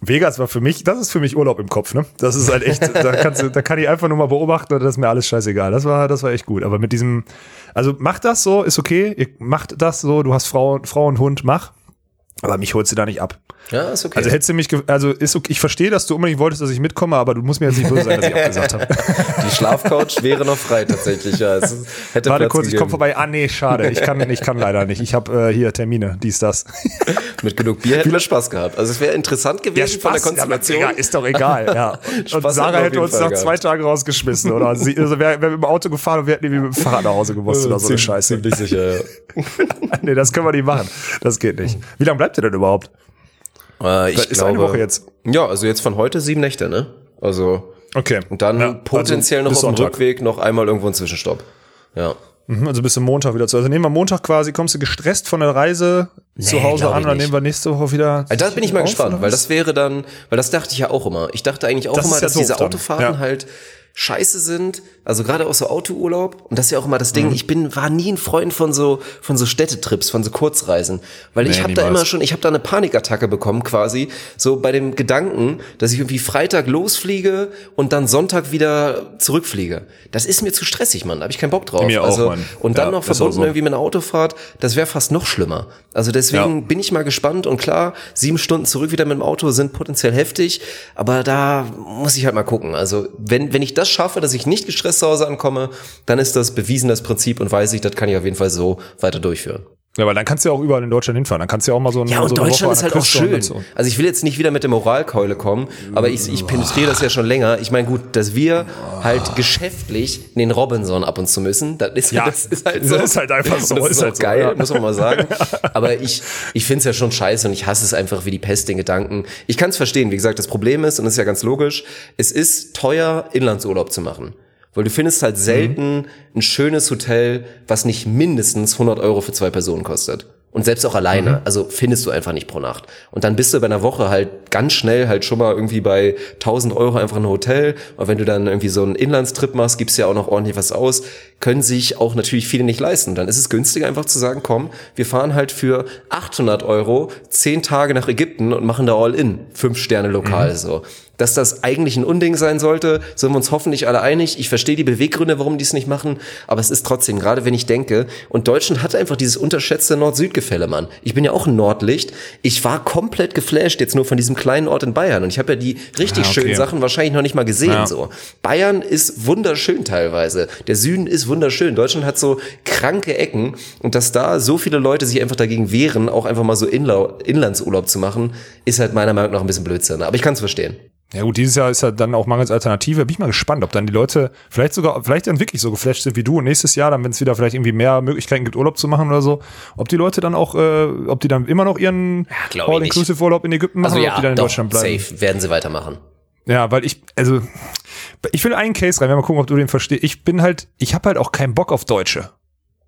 Vegas war für mich, das ist für mich Urlaub im Kopf, ne? Das ist halt echt, da kannst du, da kann ich einfach nur mal beobachten das ist mir alles scheißegal. Das war, das war echt gut. Aber mit diesem, also macht das so, ist okay, ihr macht das so, du hast Frau, Frau und Hund, mach. Aber mich holst du da nicht ab. Ja, ist okay. Also hättest du mich, also ist okay, ich verstehe, dass du unbedingt wolltest, dass ich mitkomme, aber du musst mir jetzt nicht böse sein, dass ich abgesagt habe. <laughs> die Schlafcouch wäre noch frei tatsächlich. Ja, es hätte Warte Platz kurz, ich gegeben. komme vorbei. Ah nee, schade, ich kann, ich kann leider nicht. Ich habe äh, hier Termine, dies, das. <laughs> Mit genug Bier hätten wir Spaß gehabt. Also es wäre interessant gewesen von der Konstellation. Ja, ist doch egal, ja. <laughs> Und Spaß Sarah hätte uns Fall nach zwei Tagen rausgeschmissen, oder? Sie, also wäre wär mit dem Auto gefahren und wir hätten irgendwie mit dem Fahrrad nach Hause gemusst oder so eine Scheiße. Ziemlich sicher, ja. nee, das können wir nicht machen. Das geht nicht. Wie lange bleibt ihr denn überhaupt? Äh, ich Das ist glaube, eine Woche jetzt. Ja, also jetzt von heute sieben Nächte, ne? Also Okay. und dann Ja, potenziell also noch auf dem Sonntag. Rückweg noch einmal irgendwo ein Zwischenstopp. Ja. Mhm, Also bis zum Montag wieder zu. Also nehmen wir Montag quasi, kommst du gestresst von der Reise zu Hause an und dann nehmen wir nächste Woche wieder. Also da bin ich mal gespannt, weil das wäre dann, weil das dachte ich ja auch immer. Ich dachte eigentlich auch Das immer, dass diese dann. Autofahrten Ja. halt scheiße sind. Also gerade auch so Autourlaub. Und das ist ja auch immer das Ding. Mhm. Ich bin, war nie ein Freund von so, von so Städtetrips, von so Kurzreisen. Weil ich Nee, habe da immer schon, ich habe da eine Panikattacke bekommen quasi. So bei dem Gedanken, dass ich irgendwie Freitag losfliege und dann Sonntag wieder zurückfliege. Das ist mir zu stressig, Mann. Da habe ich keinen Bock drauf. Mir auch, also, Mann. Und dann Ja, noch auch verbunden so. irgendwie mit einer Autofahrt, das wäre fast noch schlimmer. Also deswegen Ja. bin ich mal gespannt und klar, sieben Stunden zurück wieder mit dem Auto sind potenziell heftig, aber da muss ich halt mal gucken. Also wenn, wenn ich das schaffe, dass ich nicht gestresst zu Hause ankomme, dann ist das bewiesen, das Prinzip und weiß ich, das kann ich auf jeden Fall so weiter durchführen. Ja, weil dann kannst du ja auch überall in Deutschland hinfahren. Dann kannst du ja auch mal so, ein, Ja, so und eine Deutschland ist halt der auch Küste schön. so. Also ich will jetzt nicht wieder mit der Moralkeule kommen, aber ich, ich penetriere das ja schon länger. Ich meine, gut, dass wir halt geschäftlich den Robinson ab und zu müssen, das ist, Ja, das ist halt so. das ist halt einfach so, Das ist, halt so, geil, ja. muss man mal sagen. <laughs> Aber ich, ich finde es ja schon scheiße und ich hasse es einfach wie die Pest, den Gedanken. Ich kann es verstehen, wie gesagt, das Problem ist, und das ist ja ganz logisch, es ist teuer, Inlandsurlaub zu machen. Weil du findest halt selten ein schönes Hotel, was nicht mindestens 100 Euro für zwei Personen kostet. Und selbst auch alleine. Also findest du einfach nicht pro Nacht. Und dann bist du bei einer Woche halt ganz schnell halt schon mal irgendwie bei 1000 Euro einfach ein Hotel. Und wenn du dann irgendwie so einen Inlandstrip machst, gibst ja auch noch ordentlich was aus, können sich auch natürlich viele nicht leisten. Dann ist es günstiger einfach zu sagen, komm, wir fahren halt für 800 Euro 10 Tage nach Ägypten und machen da all in. Fünf Sterne lokal so. Dass das eigentlich ein Unding sein sollte, sind wir uns hoffentlich alle einig. Ich verstehe die Beweggründe, warum die es nicht machen, aber es ist trotzdem, gerade wenn ich denke, und Deutschland hat einfach dieses unterschätzte Nord-Süd-Gefälle, Mann. Ich bin ja auch ein Nordlicht. Ich war komplett geflasht jetzt nur von diesem kleinen Ort in Bayern und ich habe ja die richtig Ah, okay. schönen Sachen wahrscheinlich noch nicht mal gesehen, Ja. so. Bayern ist wunderschön teilweise. Der Süden ist wunderschön. Deutschland hat so kranke Ecken und dass da so viele Leute sich einfach dagegen wehren, auch einfach mal so Inlau Inlandsurlaub zu machen, ist halt meiner Meinung nach ein bisschen Blödsinn. Aber ich kann es verstehen. Ja gut, dieses Jahr ist ja dann auch mangels Alternative. Bin ich mal gespannt, ob dann die Leute vielleicht sogar, vielleicht dann wirklich so geflasht sind wie du und nächstes Jahr dann, wenn es wieder vielleicht irgendwie mehr Möglichkeiten gibt, Urlaub zu machen oder so, ob die Leute dann auch, äh, ob die dann immer noch ihren ich All-Inclusive-Urlaub in Ägypten machen Also oder ja, ob die dann in doch, Deutschland bleiben. safe werden sie weitermachen. Ja, weil ich, also, ich will einen Case rein, wenn wir mal gucken, ob du den verstehst. Ich bin halt, ich habe halt auch keinen Bock auf Deutsche.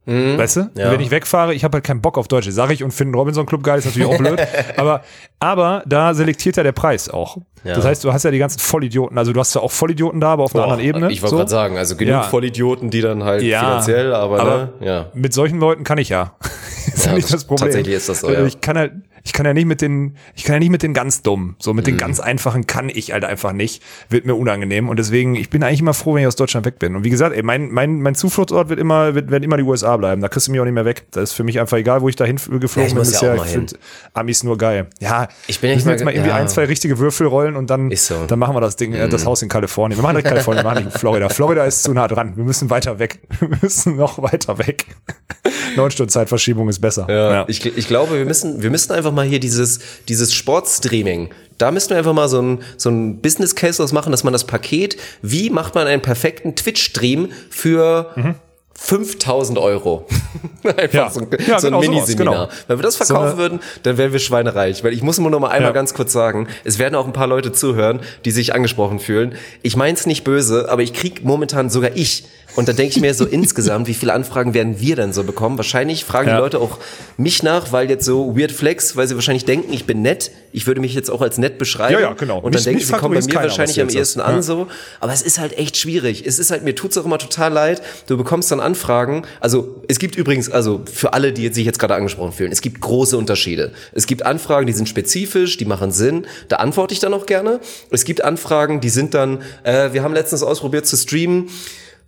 Weißt du? Mhm. Ja. Wenn ich wegfahre, ich habe halt keinen Bock auf Deutsche. Sag ich und finde Robinson Club geil, ist natürlich auch blöd. <laughs> aber, aber da selektiert ja der Preis auch. Ja. Das heißt, du hast ja die ganzen Vollidioten. Also du hast ja auch Vollidioten da, aber auf einer anderen Ebene. Ich wollte so. gerade sagen, also genug Ja. Vollidioten, die dann halt Ja, finanziell, aber, aber ne, ja. Mit solchen Leuten kann ich ja. <laughs> ist Ja, ja nicht das- das Problem. tatsächlich ist das so, Also ja. Ich kann halt, ich kann ja nicht mit den, ich kann ja nicht mit den ganz dummen. So mit Mhm. den ganz einfachen kann ich halt einfach nicht. Wird mir unangenehm. Und deswegen, ich bin eigentlich immer froh, wenn ich aus Deutschland weg bin. Und wie gesagt, ey, mein, mein, mein Zufluchtsort wird immer, wird, werden immer die USA bleiben. Da kriegst du mich auch nicht mehr weg. Das ist für mich einfach egal, wo ich dahin geflogen Ja, bin ja auch ich mal hin. find Amis nur geil. Ja, Ich bin echt mal jetzt mal ge- irgendwie ja. ein, zwei richtige Würfel rollen und dann, so. Mhm. dann machen wir das Ding, äh, das Haus in Kalifornien. Wir machen nicht Kalifornien, wir machen nicht Florida. Florida ist zu nah dran. Wir müssen weiter weg. <laughs> Wir müssen noch weiter weg. <laughs> Neun Stunden Zeitverschiebung ist besser. Ja, Ich, ich glaube, wir müssen, wir müssen einfach mal hier dieses, dieses Sportstreaming, da müssen wir einfach mal so ein, so ein Business Case draus machen, dass man das Paket, wie macht man einen perfekten Twitch-Stream für 5000 Euro. <laughs> Einfach Ja. so ein, Ja, so ein genau Miniseminar. genau. Wenn wir das verkaufen eine- würden, dann wären wir schweinereich. Weil ich muss immer noch mal einmal Ja. ganz kurz sagen, es werden auch ein paar Leute zuhören, die sich angesprochen fühlen. Ich mein's nicht böse, aber ich krieg momentan sogar ich. Und da denke ich mir so insgesamt, wie viele Anfragen werden wir denn so bekommen? Wahrscheinlich fragen Ja. die Leute auch mich nach, weil jetzt so Weird Flex, weil sie wahrscheinlich denken, ich bin nett. Ich würde mich jetzt auch als nett beschreiben. Ja, ja, genau. Und dann denken mich sie, kommen bei mir keiner, wahrscheinlich am ehesten an Ja. so. Aber es ist halt echt schwierig. Es ist halt, mir tut's auch immer total leid. Du bekommst dann Anfragen. Also, es gibt übrigens, also für alle, die sich jetzt gerade angesprochen fühlen, es gibt große Unterschiede. Es gibt Anfragen, die sind spezifisch, die machen Sinn. Da antworte ich dann auch gerne. Es gibt Anfragen, die sind dann, äh, wir haben letztens ausprobiert zu streamen,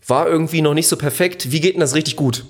war irgendwie noch nicht so perfekt. Wie geht denn das richtig gut?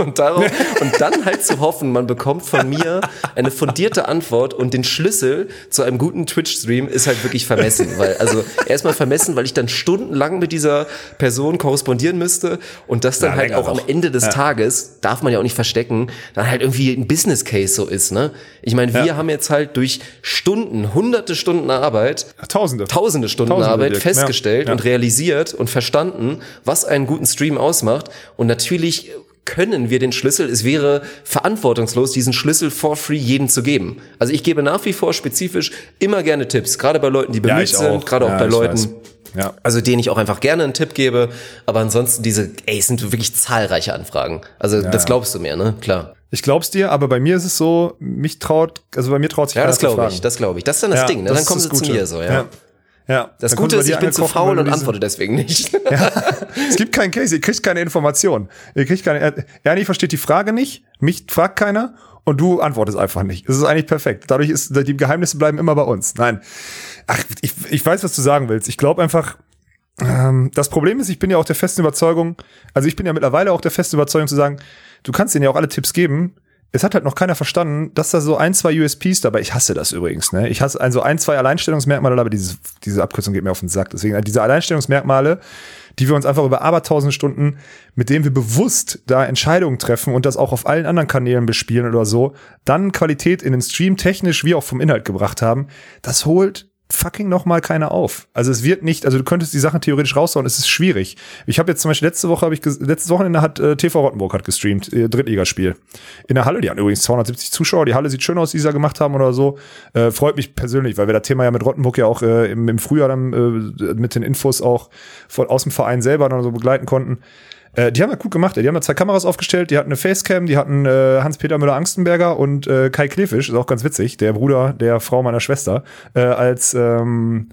Und, darauf, und dann halt zu hoffen, man bekommt von mir eine fundierte Antwort und den Schlüssel zu einem guten Twitch-Stream ist halt wirklich vermessen. Weil, also erstmal vermessen, weil ich dann stundenlang mit dieser Person korrespondieren müsste und das dann Ja, halt auch am. Ende des Tages, darf man ja auch nicht verstecken, dann halt irgendwie ein Business Case so ist, ne? Ich meine, wir Ja. haben jetzt halt durch Stunden, hunderte Stunden Arbeit Tausende. tausende Stunden Tausende, Arbeit Dirk. festgestellt Ja, ja. und realisiert und verstanden, was einen guten Stream ausmacht. Und natürlich können wir den Schlüssel, es wäre verantwortungslos, diesen Schlüssel for free jedem zu geben. Also ich gebe nach wie vor spezifisch immer gerne Tipps, gerade bei Leuten, die bemüht ich sind, auch. gerade auch Ja, bei ich Leuten, weiß. Ja. also denen ich auch einfach gerne einen Tipp gebe. Aber ansonsten diese, ey, es sind wirklich zahlreiche Anfragen. Also das ja. glaubst du mir, ne? Klar. Ich glaub's dir, aber bei mir ist es so, mich traut, also bei mir traut sich Ja, keiner das glaube ich, das glaube ich. Das ist dann das Ja, Ding, ne? das Dann kommen das sie zu mir so, ja. ja. Ja, Das Gute ist, ich bin zu faul und antworte deswegen nicht. <laughs> es gibt keinen Case, ihr kriegt keine Information. Ihr kriegt keine, er- Ernie versteht die Frage nicht, mich fragt keiner und du antwortest einfach nicht. Das ist eigentlich perfekt. Dadurch ist, die Geheimnisse bleiben immer bei uns. Nein. Ach, ich, ich weiß, was du sagen willst. Ich glaube einfach, ähm, das Problem ist, ich bin ja auch der festen Überzeugung, also ich bin ja mittlerweile auch der festen Überzeugung zu sagen, du kannst denen ja auch alle Tipps geben. Es hat halt noch keiner verstanden, dass da so ein, zwei USPs dabei, ich hasse das übrigens, ne? Ich hasse also ein, zwei Alleinstellungsmerkmale, aber dieses, diese Abkürzung geht mir auf den Sack. Deswegen halt diese Alleinstellungsmerkmale, die wir uns einfach über abertausend Stunden, mit denen wir bewusst da Entscheidungen treffen und das auch auf allen anderen Kanälen bespielen oder so, dann Qualität in den Stream technisch wie auch vom Inhalt gebracht haben, das holt fucking noch mal keiner auf. Also es wird nicht, also du könntest die Sachen theoretisch raushauen, es ist schwierig. Ich habe jetzt zum Beispiel letzte Woche, habe ich letztes Wochenende hat äh, TV Rottenburg hat gestreamt, äh, Drittligaspiel. In der Halle, die hatten übrigens 270 Zuschauer, die Halle sieht schön aus, die sie da gemacht haben oder so. Äh, freut mich persönlich, weil wir das Thema ja mit Rottenburg ja auch äh, im, im Frühjahr dann äh, mit den Infos auch von, aus dem Verein selber dann so begleiten konnten. Äh, die haben ja gut gemacht, ey. die haben ja zwei Kameras aufgestellt, die hatten eine Facecam, die hatten äh, Hans-Peter Müller-Angstenberger und äh, Kai Klefisch, ist auch ganz witzig, der Bruder der Frau meiner Schwester, äh, als, ähm,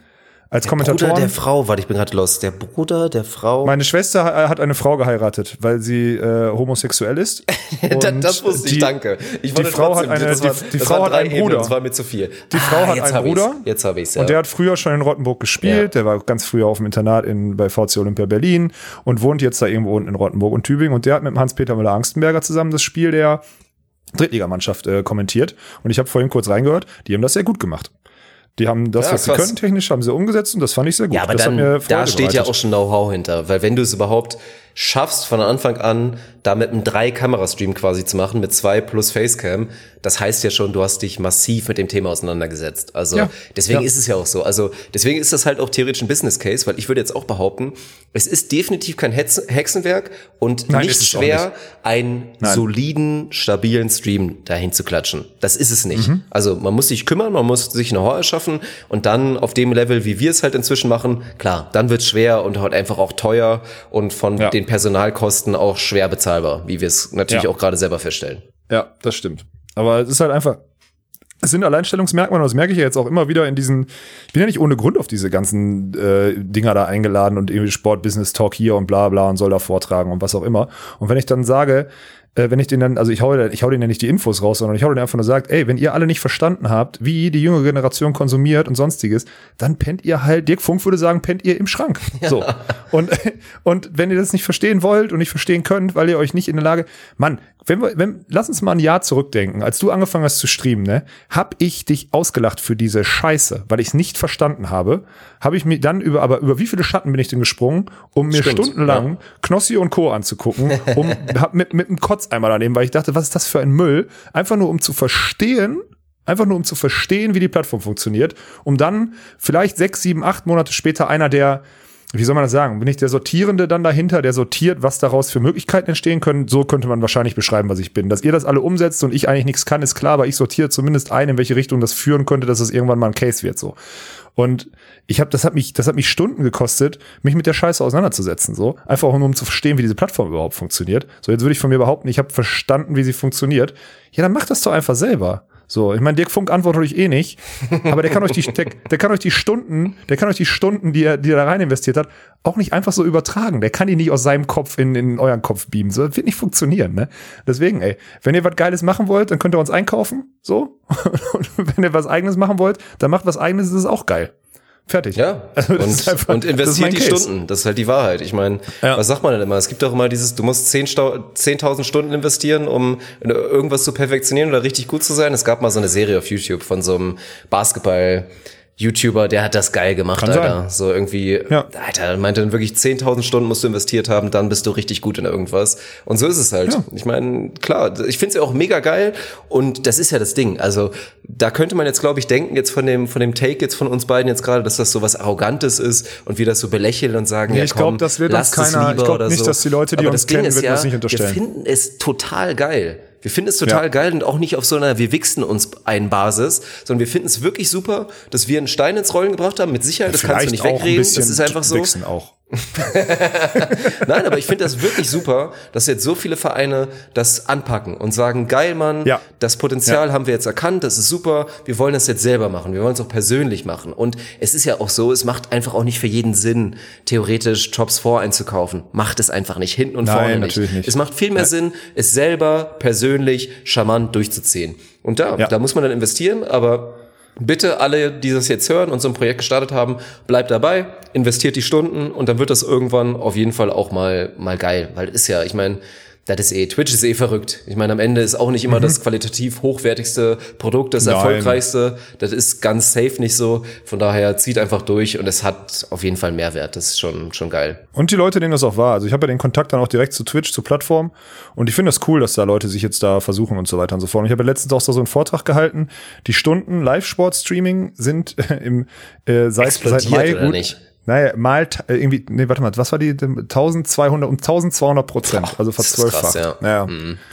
als Bruder Kommentatoren. der Frau, warte, ich bin gerade los. Der Bruder der Frau. Meine Schwester ha- hat eine Frau geheiratet, weil sie äh, homosexuell ist. <laughs> Da- Und das wusste ich, die- danke. Ich die Frau trotzdem, hat eine, das war- die, die das Frau hat einen Ebenen, Bruder. Das war mir zu viel. Die Frau hat jetzt einen hab ich's. Bruder. Jetzt habe ich es, ja. Und der hat früher schon in Rottenburg gespielt. Ja. Der war ganz früher auf dem Internat in, bei VC Olympia Berlin und wohnt jetzt da irgendwo unten in Rottenburg und Tübingen. Und der hat mit Hans-Peter Müller-Angstenberger zusammen das Spiel der Drittligamannschaft äh, kommentiert. Und ich habe vorhin kurz reingehört. Die haben das sehr gut gemacht. Die haben das, Ja, was sie krass. können, technisch haben sie umgesetzt und das fand ich sehr gut. Ja, aber das dann, hat mir Freude da steht ja auch schon Know-how hinter. Weil wenn du es überhaupt schaffst, von Anfang an da mit einem Drei-Kamera-Stream quasi zu machen, mit zwei plus Facecam, das heißt ja schon, du hast dich massiv mit dem Thema auseinandergesetzt. Also Ja. deswegen Ja. ist es ja auch so. Also deswegen ist das halt auch theoretisch ein Business Case, weil ich würde jetzt auch behaupten, es ist definitiv kein Hetz Hexenwerk und Nein, nicht schwer, nicht. einen Nein. soliden, stabilen Stream dahin zu klatschen. Das ist es nicht. Mhm. Also man muss sich kümmern, man muss sich Know-how erschaffen und dann auf dem Level, wie wir es halt inzwischen machen, klar, dann wird's schwer und halt einfach auch teuer und von Ja. den Personalkosten auch schwer bezahlbar, wie wir es natürlich Ja. auch gerade selber feststellen. Ja, das stimmt. Aber es ist halt einfach, es sind Alleinstellungsmerkmale, und das merke ich ja jetzt auch immer wieder in diesen, ich bin ja nicht ohne Grund auf diese ganzen äh, Dinger da eingeladen und irgendwie Sport-Business-Talk hier und bla bla und soll da vortragen und was auch immer. Und wenn ich dann sage, äh, wenn ich den dann, also ich hau, ich hau denen ja nicht die Infos raus, sondern ich hau denen einfach nur sagt, ey, wenn ihr alle nicht verstanden habt, wie die junge Generation konsumiert und sonstiges, dann pennt ihr halt, Dirk Funk würde sagen, pennt ihr im Schrank. <laughs> So. Und, und wenn ihr das nicht verstehen wollt und nicht verstehen könnt, weil ihr euch nicht in der Lage, Mann, wenn wir, wenn, lass uns mal ein Jahr zurückdenken. Als du angefangen hast zu streamen, ne, hab ich dich ausgelacht für diese Scheiße, weil ich es nicht verstanden habe. Habe ich mir dann über, aber über wie viele Schatten bin ich denn gesprungen, um mir Stimmt, stundenlang ja. Knossi und Co. anzugucken, um <laughs> hab mit, mit einem Kotzeimer daneben, weil ich dachte, was ist das für ein Müll? Einfach nur um zu verstehen, Einfach nur um zu verstehen, wie die Plattform funktioniert, um dann vielleicht sechs, sieben, acht Monate später einer der, wie soll man das sagen, bin ich der Sortierende dann dahinter, der sortiert, was daraus für Möglichkeiten entstehen können. So könnte man wahrscheinlich beschreiben, was ich bin. Dass ihr das alle umsetzt und ich eigentlich nichts kann, ist klar, aber ich sortiere zumindest ein, in welche Richtung das führen könnte, dass es irgendwann mal ein Case wird. So. Und ich habe, das hat mich, das hat mich Stunden gekostet, mich mit der Scheiße auseinanderzusetzen. So einfach nur um zu verstehen, wie diese Plattform überhaupt funktioniert. So jetzt würde ich von mir behaupten, ich habe verstanden, wie sie funktioniert. Ja, dann macht das doch einfach selber. So, ich meine, Dirk Funk antwortet euch eh nicht, aber der kann euch die, der, <laughs> der kann euch die Stunden, der kann euch die Stunden, die er, die er da rein investiert hat, auch nicht einfach so übertragen. Der kann die nicht aus seinem Kopf in, in euren Kopf beamen. So, das wird nicht funktionieren, ne? Deswegen, ey, wenn ihr was Geiles machen wollt, dann könnt ihr uns einkaufen, so. <laughs> Und wenn ihr was Eigenes machen wollt, dann macht was Eigenes, das ist auch geil. Fertig. Ja, Also, und, einfach- und investiert die Case. Stunden. Das ist halt die Wahrheit. Ich meine, Ja. was sagt man denn immer? Es gibt doch immer dieses, du musst 10 Stau- 10.000 Stunden investieren, um irgendwas zu perfektionieren oder richtig gut zu sein. Es gab mal so eine Serie auf YouTube von so einem Basketball- YouTuber, der hat das geil gemacht, Kann Alter. sein. So irgendwie, Ja. Alter, er meinte dann wirklich 10.000 Stunden musst du investiert haben, dann bist du richtig gut in irgendwas. Und so ist es halt. Ja. Ich meine, klar, ich finde es ja auch mega geil und das ist ja das Ding. Also da könnte man jetzt, glaube ich, denken, jetzt von dem, von dem Take jetzt von uns beiden jetzt gerade, dass das so was Arrogantes ist und wir das so belächeln und sagen, Nee, ja ich komm, glaub, das wird uns keiner- ich lieber glaub oder nicht, so. dass die Leute, die Aber uns kennen, würden ja, das nicht unterstellen. Wir finden es total geil. Wir finden es total Ja. geil und auch nicht auf so einer wir wichsen uns ein Basis, sondern wir finden es wirklich super, dass wir einen Stein ins Rollen gebracht haben. Mit Sicherheit, das kannst du nicht auch ein wegreden. bisschen Das ist einfach so. Wichsen auch. <laughs> Nein, aber ich finde das wirklich super, dass jetzt so viele Vereine das anpacken und sagen, geil, Mann, Ja. das Potenzial haben wir jetzt erkannt, das ist super, wir wollen das jetzt selber machen, wir wollen es auch persönlich machen. Und es ist ja auch so, es macht einfach auch nicht für jeden Sinn, theoretisch Tops 4 einzukaufen. Macht es einfach nicht, hinten und Nein, vorne nicht. natürlich nicht. Es macht viel mehr Sinn, es selber persönlich charmant durchzuziehen. Und da, Ja. da muss man dann investieren, aber Bitte alle, die das jetzt hören und so ein Projekt gestartet haben, bleibt dabei, investiert die Stunden und dann wird das irgendwann auf jeden Fall auch mal mal geil, weil ist ja, ich meine, das ist eh Twitch ist eh verrückt. Ich meine, am Ende ist auch nicht immer das qualitativ hochwertigste Produkt, das Nein. erfolgreichste. Das ist ganz safe nicht so. Von daher zieht einfach durch und es hat auf jeden Fall Mehrwert. Das ist schon schon geil. Und die Leute, denen das auch war. Also ich habe ja den Kontakt dann auch direkt zu Twitch, zur Plattform. Und ich finde das cool, dass da Leute sich jetzt da versuchen und so weiter und so fort. Und ich habe ja letztens auch so einen Vortrag gehalten. Die Stunden Live-Sport-Streaming sind im, äh, seit, Explodiert, seit Mai gut. nicht? Naja, mal äh, irgendwie, nee, warte mal, was war die? 1200 um 1200 Prozent, also verzwölffacht. ja. Naja.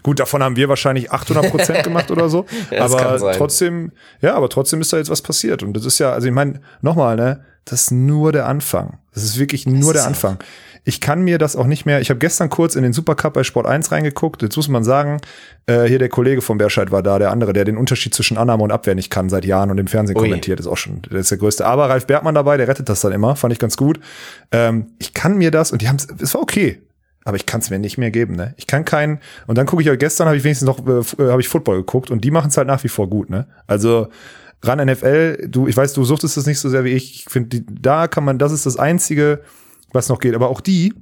Gut, davon haben wir wahrscheinlich 800 Prozent <laughs> gemacht oder so. Ja, aber trotzdem, ja, aber trotzdem ist da jetzt was passiert. Und das ist ja, also ich meine, nochmal, ne, das ist nur der Anfang. Das ist wirklich nur der ist auch. Anfang. Ich kann mir das auch nicht mehr. Ich habe gestern kurz in den Supercup bei Sport 1 reingeguckt. Jetzt muss man sagen, äh, hier der Kollege von Berscheid war da, der andere, der den Unterschied zwischen Annahme und Abwehr nicht kann seit Jahren und im Fernsehen Ui. kommentiert, ist auch schon, der ist der größte. Aber Ralf Bergmann dabei, der rettet das dann immer, fand ich ganz gut. Ähm, ich kann mir das und die haben es war okay. Aber ich kann es mir nicht mehr geben, ne? Ich kann keinen. Und dann gucke ich halt gestern, habe ich wenigstens noch, äh, äh, habe ich Football geguckt und die machen es halt nach wie vor gut, ne? Also ran NFL, du, ich weiß, du suchtest das nicht so sehr wie ich. Ich finde, da kann man, das ist das Einzige, was noch geht. Aber auch die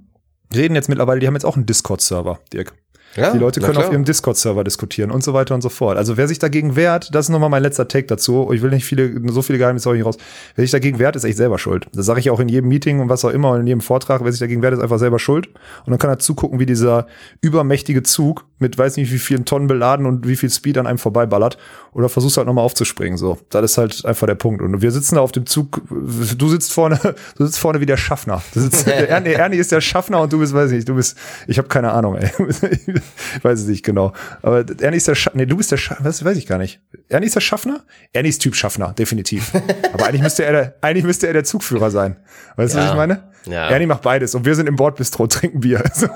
reden jetzt mittlerweile, die haben jetzt auch einen Discord-Server, Dirk. Ja, Die Leute können auf ihrem Discord-Server diskutieren und so weiter und so fort. Also wer sich dagegen wehrt, das ist nochmal mein letzter Take dazu. Ich will nicht viele, so viele Geheimnisse auch nicht raus. Wer sich dagegen wehrt, ist echt selber schuld. Das sage ich auch in jedem Meeting und was auch immer und in jedem Vortrag. Wer sich dagegen wehrt, ist einfach selber schuld. Und dann kann er zugucken, wie dieser übermächtige Zug mit weiß nicht wie vielen Tonnen beladen und wie viel Speed an einem vorbeiballert. Oder versuchst halt nochmal aufzuspringen. So, das ist halt einfach der Punkt. Und wir sitzen da auf dem Zug. Du sitzt vorne, <laughs> du sitzt vorne wie der Schaffner. Du sitzt, der <laughs> Ernie, Ernie ist der Schaffner und du bist, weiß ich nicht, du bist, ich habe keine Ahnung, ey. <laughs> <laughs> Ich weiß es nicht genau. Aber Ernie ist der Schaffner. Nee, du bist der Schaffner. Was weiß ich gar nicht. Ernie ist der Schaffner? Ernie ist Typ Schaffner, definitiv. <laughs> Aber eigentlich müsste er der, eigentlich müsste er der Zugführer sein. Weißt du, was Ja. ich meine? Ja. Ernie macht beides und wir sind im Bordbistro, <laughs> trinken Bier. So.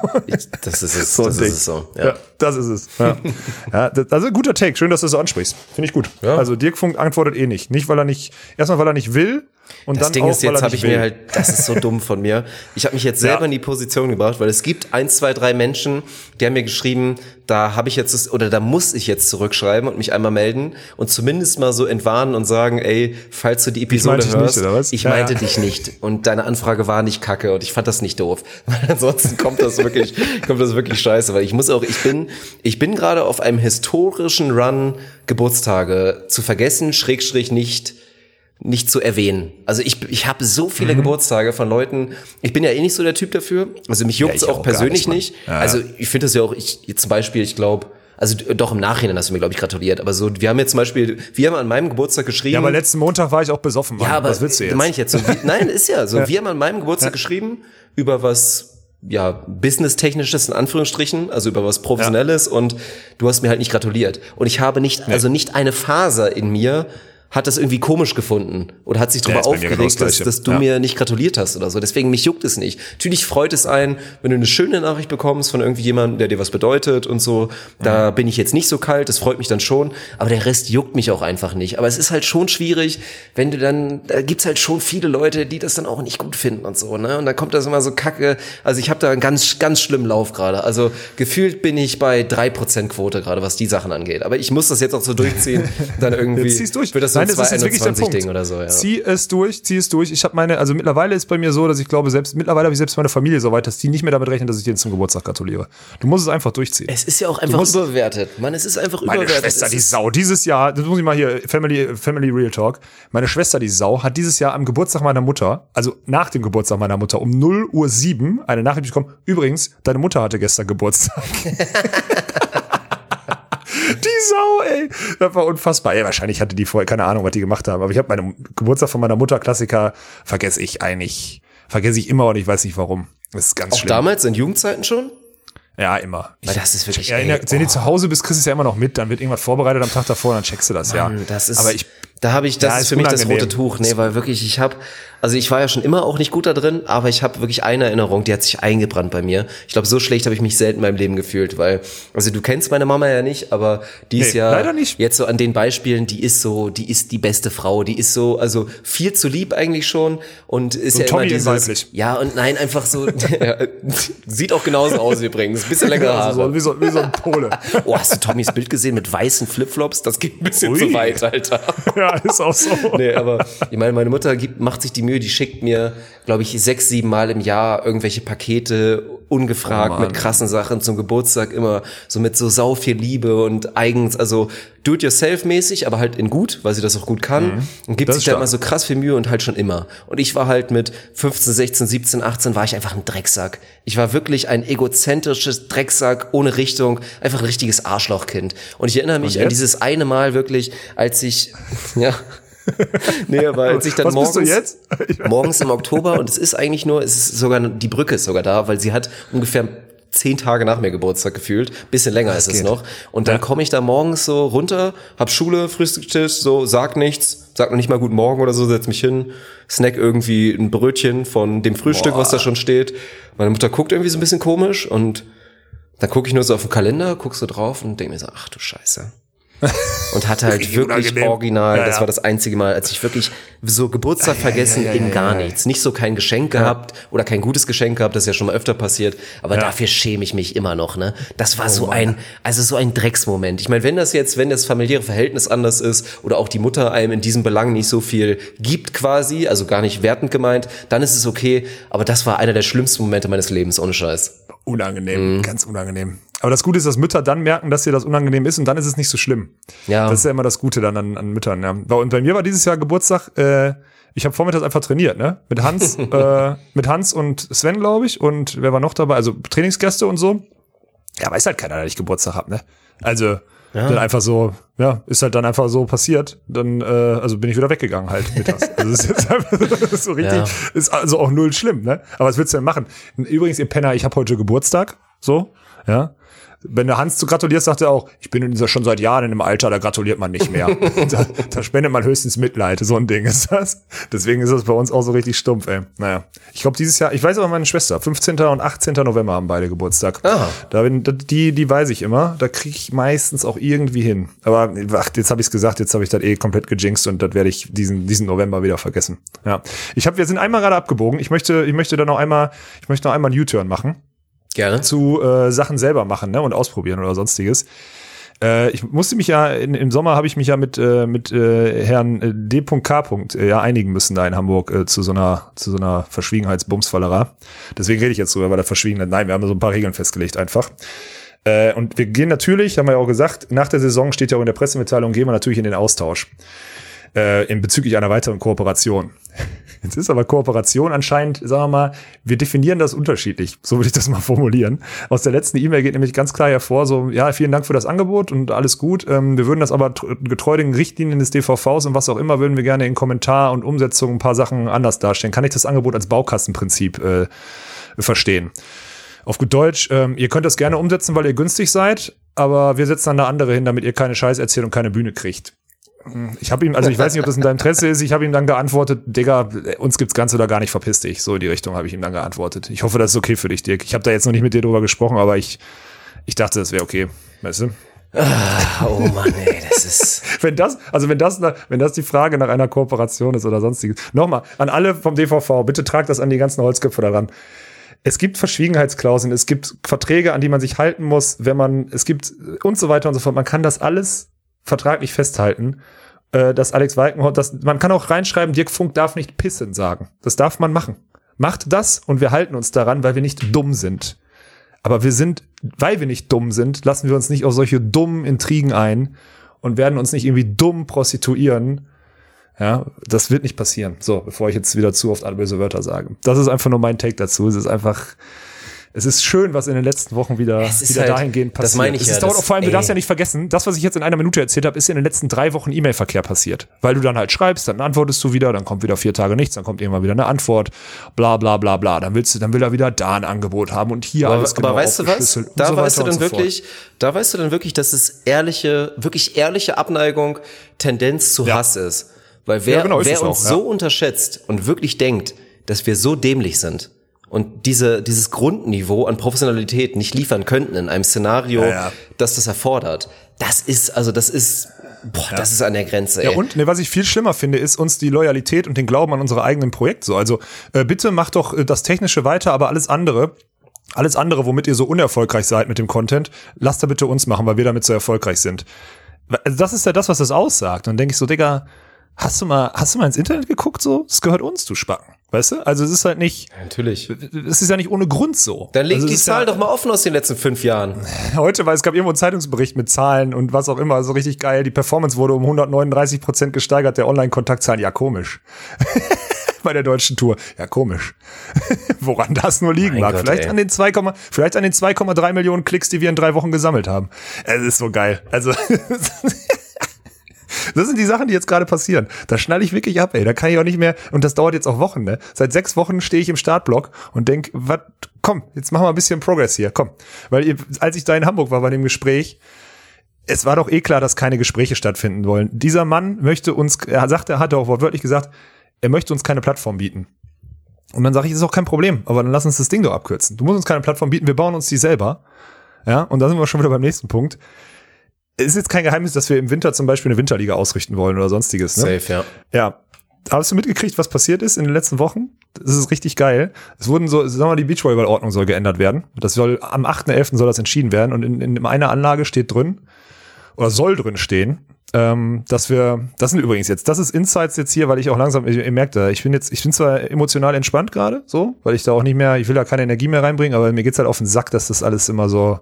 Das ist es. So ein das Ding. ist es so. Ja. Ja. das ist es. Ja. <laughs> ja, das, also guter Take. Schön, dass du das so ansprichst. Finde ich gut. Ja. Also Dirk Funk antwortet eh nicht. Nicht, weil er nicht, erstmal, weil er nicht will und Das dann Ding auch, ist, jetzt habe ich will. mir halt, das ist so <laughs> dumm von mir. Ich habe mich jetzt selber in die Position gebracht, weil es gibt eins, zwei, drei Menschen, die haben mir geschrieben, da habe ich jetzt das, oder da muss ich jetzt zurückschreiben und mich einmal melden und zumindest mal so entwarnen und sagen, ey, falls du die Episode dich hörst, nicht, oder was? ich Ja, meinte ja. dich nicht und deine Anfrage war nicht kacke und ich fand das nicht doof, <laughs> weil ansonsten kommt das wirklich, kommt das wirklich scheiße, weil ich muss auch, ich bin, ich bin gerade auf einem historischen Run Geburtstage zu vergessen, Schrägstrich nicht nicht zu erwähnen. Also ich, ich habe so viele Mhm. Geburtstage von Leuten, ich bin ja eh nicht so der Typ dafür, also mich juckt's ich auch auch persönlich nicht, nicht. Ja, also ja. ich finde das ja auch, ich zum Beispiel, ich glaube, also doch im Nachhinein hast du mir, glaube ich, gratuliert, aber so, wir haben jetzt zum Beispiel, wir haben an meinem Geburtstag geschrieben. Ja, aber letzten Montag war ich auch besoffen, Mann. Ja, aber was willst du jetzt? meine ich jetzt so. Wie, <laughs> nein, ist ja so. Wir haben an meinem Geburtstag geschrieben über was ja, business-technisches in Anführungsstrichen, also über was Professionelles und du hast mir halt nicht gratuliert. Und ich habe nicht, also nicht eine Faser in mir hat das irgendwie komisch gefunden oder hat sich darüber mir genau aufgeregt, dass, dass du Ja. mir nicht gratuliert hast oder so. Deswegen mich juckt es nicht. Natürlich freut es einen, wenn du eine schöne Nachricht bekommst von irgendwie jemandem, der dir was bedeutet und so. Da bin ich jetzt nicht so kalt, das freut mich dann schon. Aber der Rest juckt mich auch einfach nicht. Aber es ist halt schon schwierig, wenn du dann, da gibt's halt schon viele Leute, die das dann auch nicht gut finden und so, ne? Und dann kommt das immer so kacke. Also ich habe da einen ganz, ganz schlimmen Lauf gerade. Also gefühlt bin ich bei 3% Quote gerade, was die Sachen angeht. Aber ich muss das jetzt auch so durchziehen. <laughs> Dann irgendwie durch. wird das Nein, das ist jetzt wirklich der 221 Punkt. Ding oder so, ja. Zieh es durch, zieh es durch. Ich habe meine, also mittlerweile ist bei mir so, dass ich glaube, selbst mittlerweile habe ich selbst meine Familie so weit, dass die nicht mehr damit rechnen, dass ich dir zum Geburtstag gratuliere. Du musst es einfach durchziehen. Es ist ja auch einfach musst- überbewertet. Mann, es ist einfach Meine überbewertet. Schwester, Es die ist- Sau, dieses Jahr, das muss ich mal hier, Family, Family Real Talk. Meine Schwester, die Sau, hat dieses Jahr am Geburtstag meiner Mutter, also nach dem Geburtstag meiner Mutter, um 0 Uhr 7 eine Nachricht bekommen. Übrigens, deine Mutter hatte gestern Geburtstag. <laughs> <laughs> Sau, ey. Das war unfassbar. Ey, wahrscheinlich hatte die vorher keine Ahnung, was die gemacht haben. Aber ich habe meinen Geburtstag von meiner Mutter, Klassiker, vergesse ich eigentlich. Vergesse ich immer und ich weiß nicht warum. Das ist ganz Auch schlimm. damals in Jugendzeiten schon? Ja, immer. Weil das ist wirklich. Ja, ey, wenn du zu Hause bist, kriegst du es ja immer noch mit, dann wird irgendwas vorbereitet am Tag davor, dann checkst du das, ja. Mann, das ist, Aber ich, da habe ich, das Ja, ist ist für mich das rote Tuch. Nee, weil wirklich, ich habe, also ich war ja schon immer auch nicht gut da drin, aber ich habe wirklich eine Erinnerung, die hat sich eingebrannt bei mir. Ich glaube, so schlecht habe ich mich selten in meinem Leben gefühlt, weil, also du kennst meine Mama ja nicht, aber die ist Nee, ja jetzt so an den Beispielen, die ist so, die ist die beste Frau, die ist so, also viel zu lieb eigentlich schon und ist So ja Tommy immer dieses, weiblich. ja und nein, einfach so, <laughs> sieht auch genauso aus übrigens, ein bisschen längere Haare. also so, wie, so, wie so ein Pole. Oh, hast du Tommys Bild gesehen mit weißen Flipflops? Das geht ein bisschen Ui. zu weit, Alter. ja, ist auch so. <laughs> Nee, aber ich meine, meine Mutter gibt, macht sich die Mühe, die schickt mir, glaube ich, sechs, sieben Mal im Jahr irgendwelche Pakete ungefragt Oh mit krassen Sachen zum Geburtstag, immer so mit so sau viel Liebe und eigens, also do-it-yourself-mäßig, aber halt in gut, weil sie das auch gut kann und gibt Mhm. Das sich da immer so krass viel Mühe und halt schon immer. Und ich war halt mit 15, 16, 17, 18 war ich einfach ein Drecksack. Ich war wirklich ein egozentrisches Drecksack ohne Richtung, einfach ein richtiges Arschlochkind. Und ich erinnere mich an dieses eine Mal wirklich, als ich, <laughs> ja, <laughs> nee, aber als ich dann Was morgens, bist du jetzt? <laughs> morgens im Oktober und es ist eigentlich nur, es ist sogar, die Brücke ist sogar da, weil sie hat ungefähr zehn Tage nach mir Geburtstag gefühlt, bisschen länger ist es geht. noch. Und dann komme ich da morgens so runter, hab Schule, Frühstückstisch, so, sag nichts, sag noch nicht mal Guten Morgen oder so, setz mich hin, snack irgendwie ein Brötchen von dem Frühstück, was da schon steht. Meine Mutter guckt irgendwie so ein bisschen komisch und dann gucke ich nur so auf den Kalender, guck so drauf und denke mir so, ach du Scheiße. Und hatte halt wirklich unangenehm. original, Ja, das ja. war das einzige Mal, als ich wirklich so Geburtstag vergessen ja, ja, in gar nichts. Nicht so kein Geschenk gehabt oder kein gutes Geschenk gehabt, das ist ja schon mal öfter passiert, aber dafür schäme ich mich immer noch, ne? Das Oh war so ein, also so ein Drecksmoment. Ich meine, wenn das jetzt, wenn das familiäre Verhältnis anders ist oder auch die Mutter einem in diesem Belang nicht so viel gibt quasi, also gar nicht wertend gemeint, dann ist es okay, aber das war einer der schlimmsten Momente meines Lebens, ohne Scheiß. Unangenehm, ganz unangenehm. Aber das Gute ist, dass Mütter dann merken, dass dir das unangenehm ist und dann ist es nicht so schlimm. Ja. Das ist ja immer das Gute dann an, an Müttern. Ja. Und bei mir war dieses Jahr Geburtstag, äh, ich habe vormittags einfach trainiert, ne? Mit Hans, <laughs> äh, mit Hans und Sven, glaube ich. Und wer war noch dabei? Also Trainingsgäste und so. Ja, weiß halt keiner, dass ich Geburtstag hab, ne? Also dann einfach so, ja, ist halt dann einfach so passiert. Dann, äh, also bin ich wieder weggegangen halt mittags. <laughs> Also ist jetzt einfach <laughs> so richtig, Ja. ist also auch null schlimm, ne? Aber was willst du denn machen? Übrigens, ihr Penner, ich habe heute Geburtstag, so, ja. Wenn der Hans zu gratulierst, sagt er auch, ich bin in dieser schon seit Jahren in einem Alter, da gratuliert man nicht mehr. <laughs> da, da spendet man höchstens Mitleid, so ein Ding ist das. Deswegen ist das bei uns auch so richtig stumpf, ey. Naja. Ich glaube, dieses Jahr, ich weiß aber meine Schwester, 15. und 18. November haben beide Geburtstag. Ah. Da bin, die, die weiß ich immer. Da kriege ich meistens auch irgendwie hin. Aber ach, jetzt habe ich es gesagt, jetzt habe ich das eh komplett gejinxt und das werde ich diesen, diesen November wieder vergessen. Ja. Ich habe, wir sind einmal gerade abgebogen. Ich möchte, ich möchte da noch einmal, ich möchte noch einmal einen U-Turn machen Gerne. zu äh, Sachen selber machen ne, und ausprobieren oder sonstiges. Äh, ich musste mich ja, in, im Sommer habe ich mich ja mit, äh, mit äh, Herrn äh, D.K. Äh, ja einigen müssen da in Hamburg äh, zu so einer, zu so einer Verschwiegenheitsbumsfallera. Deswegen rede ich jetzt drüber, weil der Verschwiegene, nein, wir haben so ein paar Regeln festgelegt einfach. Äh, und wir gehen natürlich, haben wir ja auch gesagt, nach der Saison steht ja auch in der Pressemitteilung, gehen wir natürlich in den Austausch. Äh, in bezüglich einer weiteren Kooperation. <laughs> Jetzt ist aber Kooperation anscheinend, sagen wir mal, wir definieren das unterschiedlich. So würde ich das mal formulieren. Aus der letzten E-Mail geht nämlich ganz klar hervor, so, ja, vielen Dank für das Angebot und alles gut. Ähm, wir würden das aber tr- getreu den Richtlinien des DVVs und was auch immer, würden wir gerne in Kommentar und Umsetzung ein paar Sachen anders darstellen. Kann ich das Angebot als Baukastenprinzip äh, verstehen? Auf gut Deutsch, ähm, ihr könnt das gerne umsetzen, weil ihr günstig seid, aber wir setzen dann eine andere hin, damit ihr keine Scheiß erzählt und keine Bühne kriegt. Ich habe ihm, also ich weiß nicht, ob das in deinem Interesse ist, ich habe ihm dann geantwortet, Digga, uns gibt's ganz oder gar nicht, verpiss dich. So in die Richtung habe ich ihm dann geantwortet. Ich hoffe, das ist okay für dich, Dirk. Ich habe da jetzt noch nicht mit dir drüber gesprochen, aber ich, ich dachte, das wäre okay. Weißt du? Oh Mann, ey, das ist. <laughs> Wenn das, also wenn das, wenn das die Frage nach einer Kooperation ist oder sonstiges. Nochmal, an alle vom DVV, bitte tragt das an die ganzen Holzköpfe daran. Es gibt Verschwiegenheitsklauseln, es gibt Verträge, an die man sich halten muss, wenn man, es gibt und so weiter und so fort. Man kann das alles vertraglich festhalten, äh, dass Alex Walkenhorst, das, man kann auch reinschreiben, Dirk Funk darf nicht pissen sagen. Das darf man machen. Macht das und wir halten uns daran, weil wir nicht dumm sind. Aber wir sind, weil wir nicht dumm sind, lassen wir uns nicht auf solche dummen Intrigen ein und werden uns nicht irgendwie dumm prostituieren. Ja, das wird nicht passieren. So, bevor ich jetzt wieder zu oft alle böse Wörter sage. Das ist einfach nur mein Take dazu. Es ist einfach, es ist schön, was in den letzten Wochen wieder, wieder halt- dahingehend das passiert. meine ich es ja, ist das- auch vor allem, du ey. darfst ja nicht vergessen, das, was ich jetzt in einer Minute erzählt habe, ist in den letzten drei Wochen E-Mail-Verkehr passiert. Weil du dann halt schreibst, dann antwortest du wieder, dann kommt wieder vier Tage nichts, dann kommt irgendwann wieder eine Antwort, bla bla bla bla. Dann willst du, dann will er wieder da ein Angebot haben und hier Aber, alles genau aber weißt du was? Da so weißt du dann so fort. wirklich, da weißt du dann wirklich, dass es ehrliche, wirklich ehrliche Abneigung, Tendenz zu Ja. Hass ist. Weil wer, Ja, genau, wer auch, uns ja. so unterschätzt und wirklich denkt, dass wir so dämlich sind und diese, dieses Grundniveau an Professionalität nicht liefern könnten in einem Szenario, Ja, ja. das das erfordert, das ist, also das ist, boah, das ist an der Grenze, ey. Ja, und ne, was ich viel schlimmer finde, ist uns die Loyalität und den Glauben an unsere eigenen Projekte. So, also äh, bitte macht doch äh, das Technische weiter, aber alles andere, alles andere, womit ihr so unerfolgreich seid mit dem Content, lasst da bitte uns machen, weil wir damit so erfolgreich sind. Also das ist ja das, was das aussagt. Und dann denke ich so, Digga, hast du mal, hast du mal ins Internet geguckt? So, das gehört uns, du Spacken. Weißt du? Also es ist halt nicht, Natürlich. es ist ja nicht ohne Grund so. Dann legt also, die Zahl ja, doch mal offen aus den letzten fünf Jahren. <laughs> Heute, weil es gab irgendwo einen Zeitungsbericht mit Zahlen und was auch immer, so richtig geil. Die Performance wurde um 139 Prozent gesteigert, der Online-Kontaktzahlen. Ja, komisch. <laughs> Bei der deutschen Tour. Ja, komisch. <laughs> Woran das nur liegen Mein mag. Gott, vielleicht, ey. an den 2, vielleicht an den 2,3 Millionen Klicks, die wir in drei Wochen gesammelt haben. Es ist so geil. Also, Das sind die Sachen, die jetzt gerade passieren. Da schnalle ich wirklich ab, ey. Da kann ich auch nicht mehr. Und das dauert jetzt auch Wochen, ne? Seit sechs Wochen stehe ich im Startblock und denk, was, komm, jetzt machen wir ein bisschen Progress hier, komm. Weil ihr, als ich da in Hamburg war bei dem Gespräch, es war doch eh klar, dass keine Gespräche stattfinden wollen. Dieser Mann möchte uns, er sagt, er hat auch wortwörtlich gesagt, er möchte uns keine Plattform bieten. Und dann sage ich, ist auch kein Problem, aber dann lass uns das Ding doch abkürzen. Du musst uns keine Plattform bieten, wir bauen uns die selber. Ja, und da sind wir schon wieder beim nächsten Punkt. Es ist jetzt kein Geheimnis, dass wir im Winter zum Beispiel eine Winterliga ausrichten wollen oder sonstiges. Ne? Safe, ja. Ja. Hast du mitgekriegt, was passiert ist in den letzten Wochen? Das ist richtig geil. Es wurden so, sagen wir mal, die Beachvolleyball-Ordnung soll geändert werden. Das soll, am 8.11. soll das entschieden werden und in, in einer Anlage steht drin, oder soll drin stehen, ähm, dass wir, das sind übrigens jetzt, das ist Insights jetzt hier, weil ich auch langsam, ihr, ihr merkt da, ich bin jetzt, ich bin zwar emotional entspannt gerade, so, weil ich da auch nicht mehr, ich will da keine Energie mehr reinbringen, aber mir geht's halt auf den Sack, dass das alles immer so,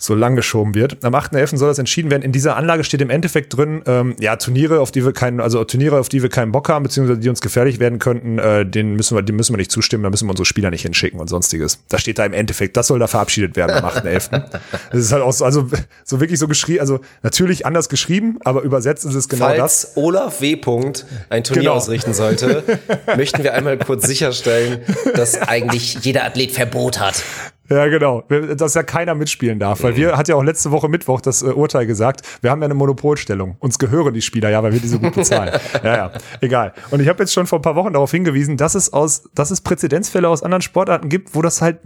so lang geschoben wird. Am 8.11. soll das entschieden werden. In dieser Anlage steht im Endeffekt drin, ähm, ja, Turniere, auf die wir keinen, also Turniere, auf die wir keinen Bock haben, beziehungsweise die uns gefährlich werden könnten, äh, den müssen wir, dem müssen wir nicht zustimmen, da müssen wir unsere Spieler nicht hinschicken und sonstiges. Da steht da im Endeffekt, das soll da verabschiedet werden am 8.11. <laughs> das ist halt auch so, also so wirklich so geschrieben, also natürlich anders geschrieben, aber übersetzt ist es genau Falls das. Olaf W. Punkt ein Turnier Genau. ausrichten sollte, <laughs> möchten wir einmal kurz sicherstellen, dass eigentlich jeder Athlet Verbot hat. Ja, genau. Dass ja keiner mitspielen darf. Weil wir, hat ja auch letzte Woche Mittwoch das äh, Urteil gesagt, wir haben ja eine Monopolstellung. Uns gehören die Spieler ja, weil wir die so gut bezahlen. <laughs> ja, ja, egal. Und ich habe jetzt schon vor ein paar Wochen darauf hingewiesen, dass es aus, dass es Präzedenzfälle aus anderen Sportarten gibt, wo das halt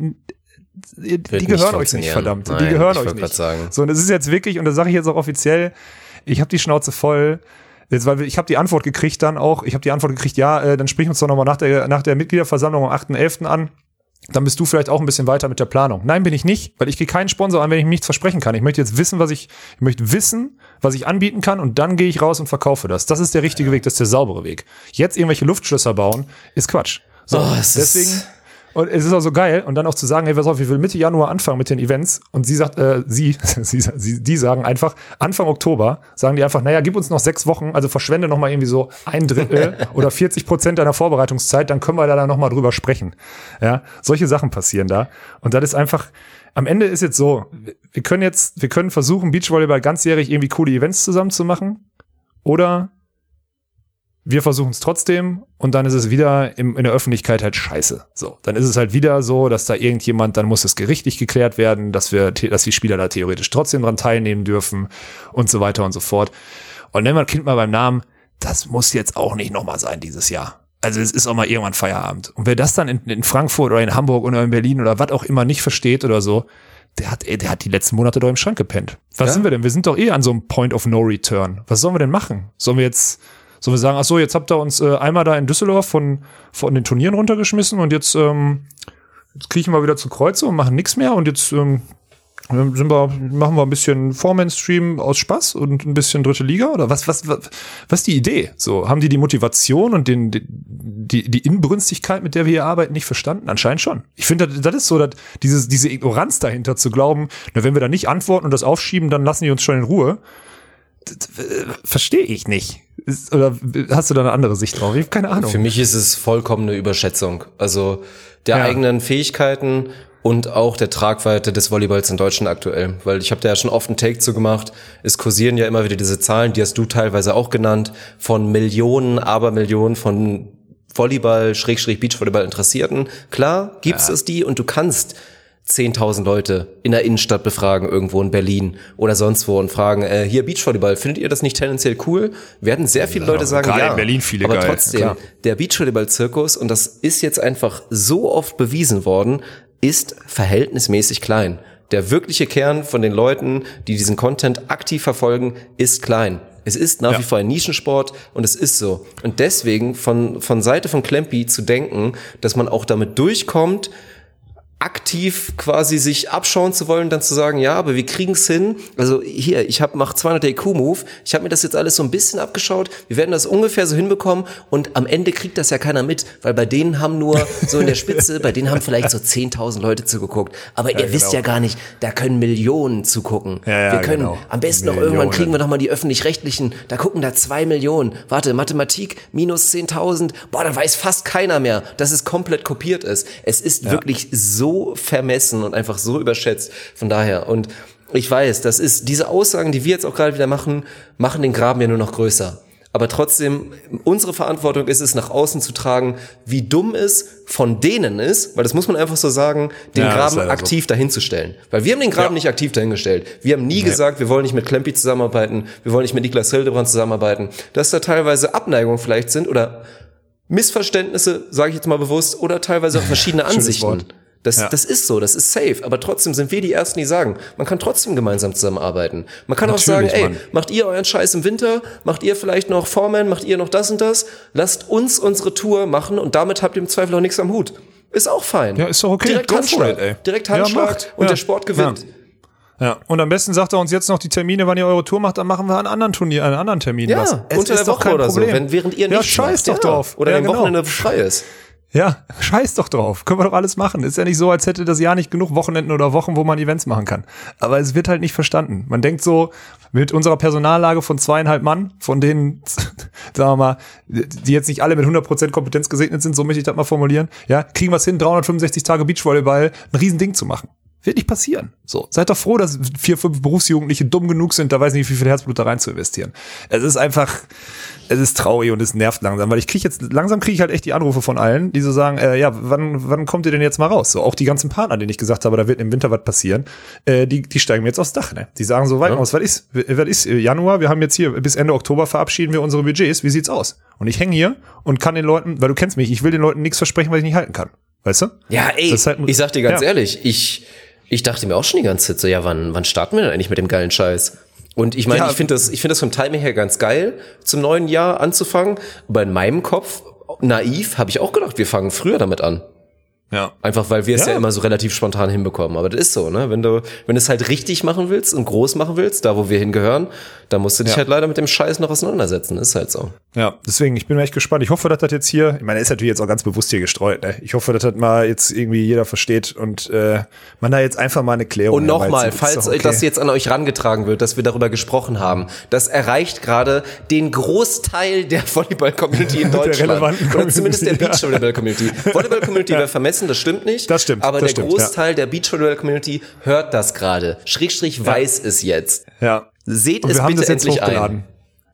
die, die gehören euch nicht, verdammt. die Nein, gehören ich euch nicht. sagen. So, und das ist jetzt wirklich, und das sage ich jetzt auch offiziell, ich habe die Schnauze voll. Jetzt, weil ich habe die Antwort gekriegt dann auch, ich habe die Antwort gekriegt, ja, äh, dann sprich uns doch nochmal nach der, nach der Mitgliederversammlung am 8.11. an dann bist du vielleicht auch ein bisschen weiter mit der Planung. Nein, bin ich nicht, weil ich gehe keinen Sponsor an, wenn ich nichts versprechen kann. Ich möchte jetzt wissen, was ich, ich möchte wissen, was ich anbieten kann und dann gehe ich raus und verkaufe das. Das ist der richtige Weg, das ist der saubere Weg. Jetzt irgendwelche Luftschlösser bauen, ist Quatsch. So, Oh, es ist- deswegen, und es ist auch so geil und dann auch zu sagen, hey, pass auf, ich will Mitte Januar anfangen mit den Events. Und sie sagt, äh, sie, <laughs> sie, sie, die sagen einfach, Anfang Oktober sagen die einfach, naja, gib uns noch sechs Wochen, also verschwende noch mal irgendwie so ein Drittel <laughs> oder 40 Prozent deiner Vorbereitungszeit, dann können wir da dann noch mal drüber sprechen. Ja, solche Sachen passieren da. Und das ist einfach, am Ende ist jetzt so, wir können jetzt, wir können versuchen, Beachvolleyball ganzjährig irgendwie coole Events zusammen zu machen. Oder wir versuchen es trotzdem und dann ist es wieder im, in der Öffentlichkeit halt scheiße. So, dann ist es halt wieder so, dass da irgendjemand, dann muss es gerichtlich geklärt werden, dass wir, dass die Spieler da theoretisch trotzdem dran teilnehmen dürfen und so weiter und so fort. Und nennen wir das Kind mal beim Namen, das muss jetzt auch nicht nochmal sein dieses Jahr. Also es ist auch mal irgendwann Feierabend. Und wer das dann in, in Frankfurt oder in Hamburg oder in Berlin oder was auch immer nicht versteht oder so, der hat, ey, der hat die letzten Monate doch im Schrank gepennt. Was Ja. sind wir denn? Wir sind doch eh an so einem Point of No Return. Was sollen wir denn machen? Sollen wir jetzt, sollen wir sagen, ach so, jetzt habt ihr uns äh, einmal da in Düsseldorf von, von den Turnieren runtergeschmissen und jetzt, ähm, jetzt kriechen wir wieder zu Kreuze und machen nichts mehr und jetzt ähm, sind wir, machen wir ein bisschen Foreman-Stream aus Spaß und ein bisschen dritte Liga oder was, was, was, was ist die Idee? So, haben die die Motivation und den, die, die, Inbrünstigkeit, mit der wir hier arbeiten, nicht verstanden? Anscheinend schon. Ich finde, das, das ist so, dass dieses, diese Ignoranz dahinter zu glauben, na, wenn wir da nicht antworten und das aufschieben, dann lassen die uns schon in Ruhe. Verstehe ich nicht. Ist, oder hast du da eine andere Sicht drauf? Ich habe keine Ahnung. Für mich ist es vollkommen eine Überschätzung. Also der Ja. eigenen Fähigkeiten und auch der Tragweite des Volleyballs in Deutschland aktuell. Weil ich habe da ja schon oft einen Take zu gemacht. Es kursieren ja immer wieder diese Zahlen, die hast du teilweise auch genannt, von Millionen, Abermillionen von Volleyball, Schrägstrich Beachvolleyball Interessierten. Klar gibt's es die und du kannst 10.000 Leute in der Innenstadt befragen, irgendwo in Berlin oder sonst wo und fragen, äh, hier Beachvolleyball, findet ihr das nicht tendenziell cool? Werden sehr viele Leute sagen, ja. in Berlin viele aber geil, trotzdem, klar. der Beachvolleyball-Zirkus, und das ist jetzt einfach so oft bewiesen worden, ist verhältnismäßig klein. Der wirkliche Kern von den Leuten, die diesen Content aktiv verfolgen, ist klein. Es ist nach Ja. wie vor ein Nischensport und es ist so. Und deswegen von, von Seite von Klempi zu denken, dass man auch damit durchkommt, aktiv quasi sich abschauen zu wollen, dann zu sagen, ja, aber wir kriegen es hin. Also hier, ich habe mach 200 IQ-Move, ich habe mir das jetzt alles so ein bisschen abgeschaut, wir werden das ungefähr so hinbekommen und am Ende kriegt das ja keiner mit, weil bei denen haben nur so in der Spitze, bei denen haben vielleicht so 10.000 Leute zugeguckt, aber ihr wisst genau. ja gar nicht, da können Millionen zugucken. Ja, ja, wir können genau. am besten noch irgendwann kriegen wir noch mal die öffentlich-rechtlichen, da gucken da zwei Millionen. Warte, Mathematik minus 10.000, boah, da weiß fast keiner mehr, dass es komplett kopiert ist. Es ist wirklich so vermessen und einfach so überschätzt. Von daher und ich weiß, das ist diese Aussagen, die wir jetzt auch gerade wieder machen, machen den Graben ja nur noch größer. Aber trotzdem, unsere Verantwortung ist es, nach außen zu tragen, wie dumm es von denen ist, weil das muss man einfach so sagen, den Ja, Graben leider so. aktiv dahinzustellen. Weil wir haben den Graben Ja. nicht aktiv dahingestellt. Wir haben nie gesagt, wir wollen nicht mit Klempi zusammenarbeiten, wir wollen nicht mit Niklas Hildebrand zusammenarbeiten. Dass da teilweise Abneigungen vielleicht sind oder Missverständnisse, sage ich jetzt mal bewusst, oder teilweise auch <laughs> verschiedene Ansichten. Das, Ja. das ist so, das ist safe. Aber trotzdem sind wir die Ersten, die sagen, man kann trotzdem gemeinsam zusammenarbeiten. Man kann auch sagen, Natürlich, ey, Mann. macht ihr euren Scheiß im Winter, macht ihr vielleicht noch Foreman, macht ihr noch das und das, lasst uns unsere Tour machen und damit habt ihr im Zweifel auch nichts am Hut. Ist auch fein. Ja, ist doch okay. Direkt Go Handschlag. it, ey. Direkt Ja, Handschlag macht. und Ja. der Sport gewinnt. Ja. Ja, und am besten sagt er uns jetzt noch die Termine, wann ihr eure Tour macht, dann machen wir einen anderen Turnier, einen anderen Termin. Ja, was. Es unter ist der doch Woche kein oder Problem. so, wenn, während ihr Ja, nicht scheiß doch drauf. Oder ja, wenn genau. Wochenende frei ist. Ja, scheiß doch drauf. Können wir doch alles machen. Ist ja nicht so, als hätte das Jahr nicht genug Wochenenden oder Wochen, wo man Events machen kann. Aber es wird halt nicht verstanden. Man denkt so, mit unserer Personallage von zweieinhalb Mann, von denen, <laughs> sagen wir mal, die jetzt nicht alle mit 100% Kompetenz gesegnet sind, so möchte ich das mal formulieren, ja, kriegen wir es hin, 365 Tage Beachvolleyball ein Riesending zu machen. Wird nicht passieren. So. Seid doch froh, dass vier, fünf Berufsjugendliche dumm genug sind, da weiß nicht, wie viel Herzblut da rein zu investieren. Es ist einfach, es ist traurig und es nervt langsam, weil ich kriege jetzt, langsam kriege ich halt echt die Anrufe von allen, die so sagen, äh, ja, wann, wann kommt ihr denn jetzt mal raus? So, auch die ganzen Partner, denen ich gesagt habe, da wird im Winter was passieren, äh, die, die steigen mir jetzt aufs Dach, ne? Die sagen so, weit aus, was ist, was ist äh, Januar, wir haben jetzt hier, bis Ende Oktober verabschieden wir unsere Budgets, wie sieht's aus? Und ich hänge hier und kann den Leuten, weil du kennst mich, ich will den Leuten nichts versprechen, was ich nicht halten kann. Weißt du? Ja, ey, halt ein- ich sag dir ganz Ja. ehrlich, ich, ich dachte mir auch schon die ganze Zeit so, ja, wann, wann starten wir denn eigentlich mit dem geilen Scheiß? Und ich meine, Ja. ich finde das, ich finde das vom Timing her ganz geil, zum neuen Jahr anzufangen. Aber in meinem Kopf, naiv, habe ich auch gedacht, wir fangen früher damit an. Ja. Einfach weil wir es ja. Ja. immer so relativ spontan hinbekommen. Aber das ist so, ne? Wenn du, wenn du es halt richtig machen willst und groß machen willst, da wo wir hingehören, dann musst du dich Ja. halt leider mit dem Scheiß noch auseinandersetzen. Ist halt so. Ja, deswegen, ich bin echt gespannt. Ich hoffe, dass das jetzt hier, ich meine, er ist natürlich jetzt auch ganz bewusst hier gestreut, ne? Ich hoffe, dass das mal jetzt irgendwie jeder versteht und äh, man da jetzt einfach mal eine Klärung Und nochmal, falls okay. das jetzt an euch rangetragen wird, dass wir darüber gesprochen haben, das erreicht gerade den Großteil der Volleyball-Community in <laughs> Deutschland. Oder zumindest der. Beachvolleyball-Community. Volleyball-Community <laughs> wäre vermessen, das stimmt nicht. Das stimmt, Aber das der stimmt, Großteil der Beachvolleyball-Community hört das gerade. Schrägstrich weiß es jetzt. Ja. Seht Und es bitte endlich ein.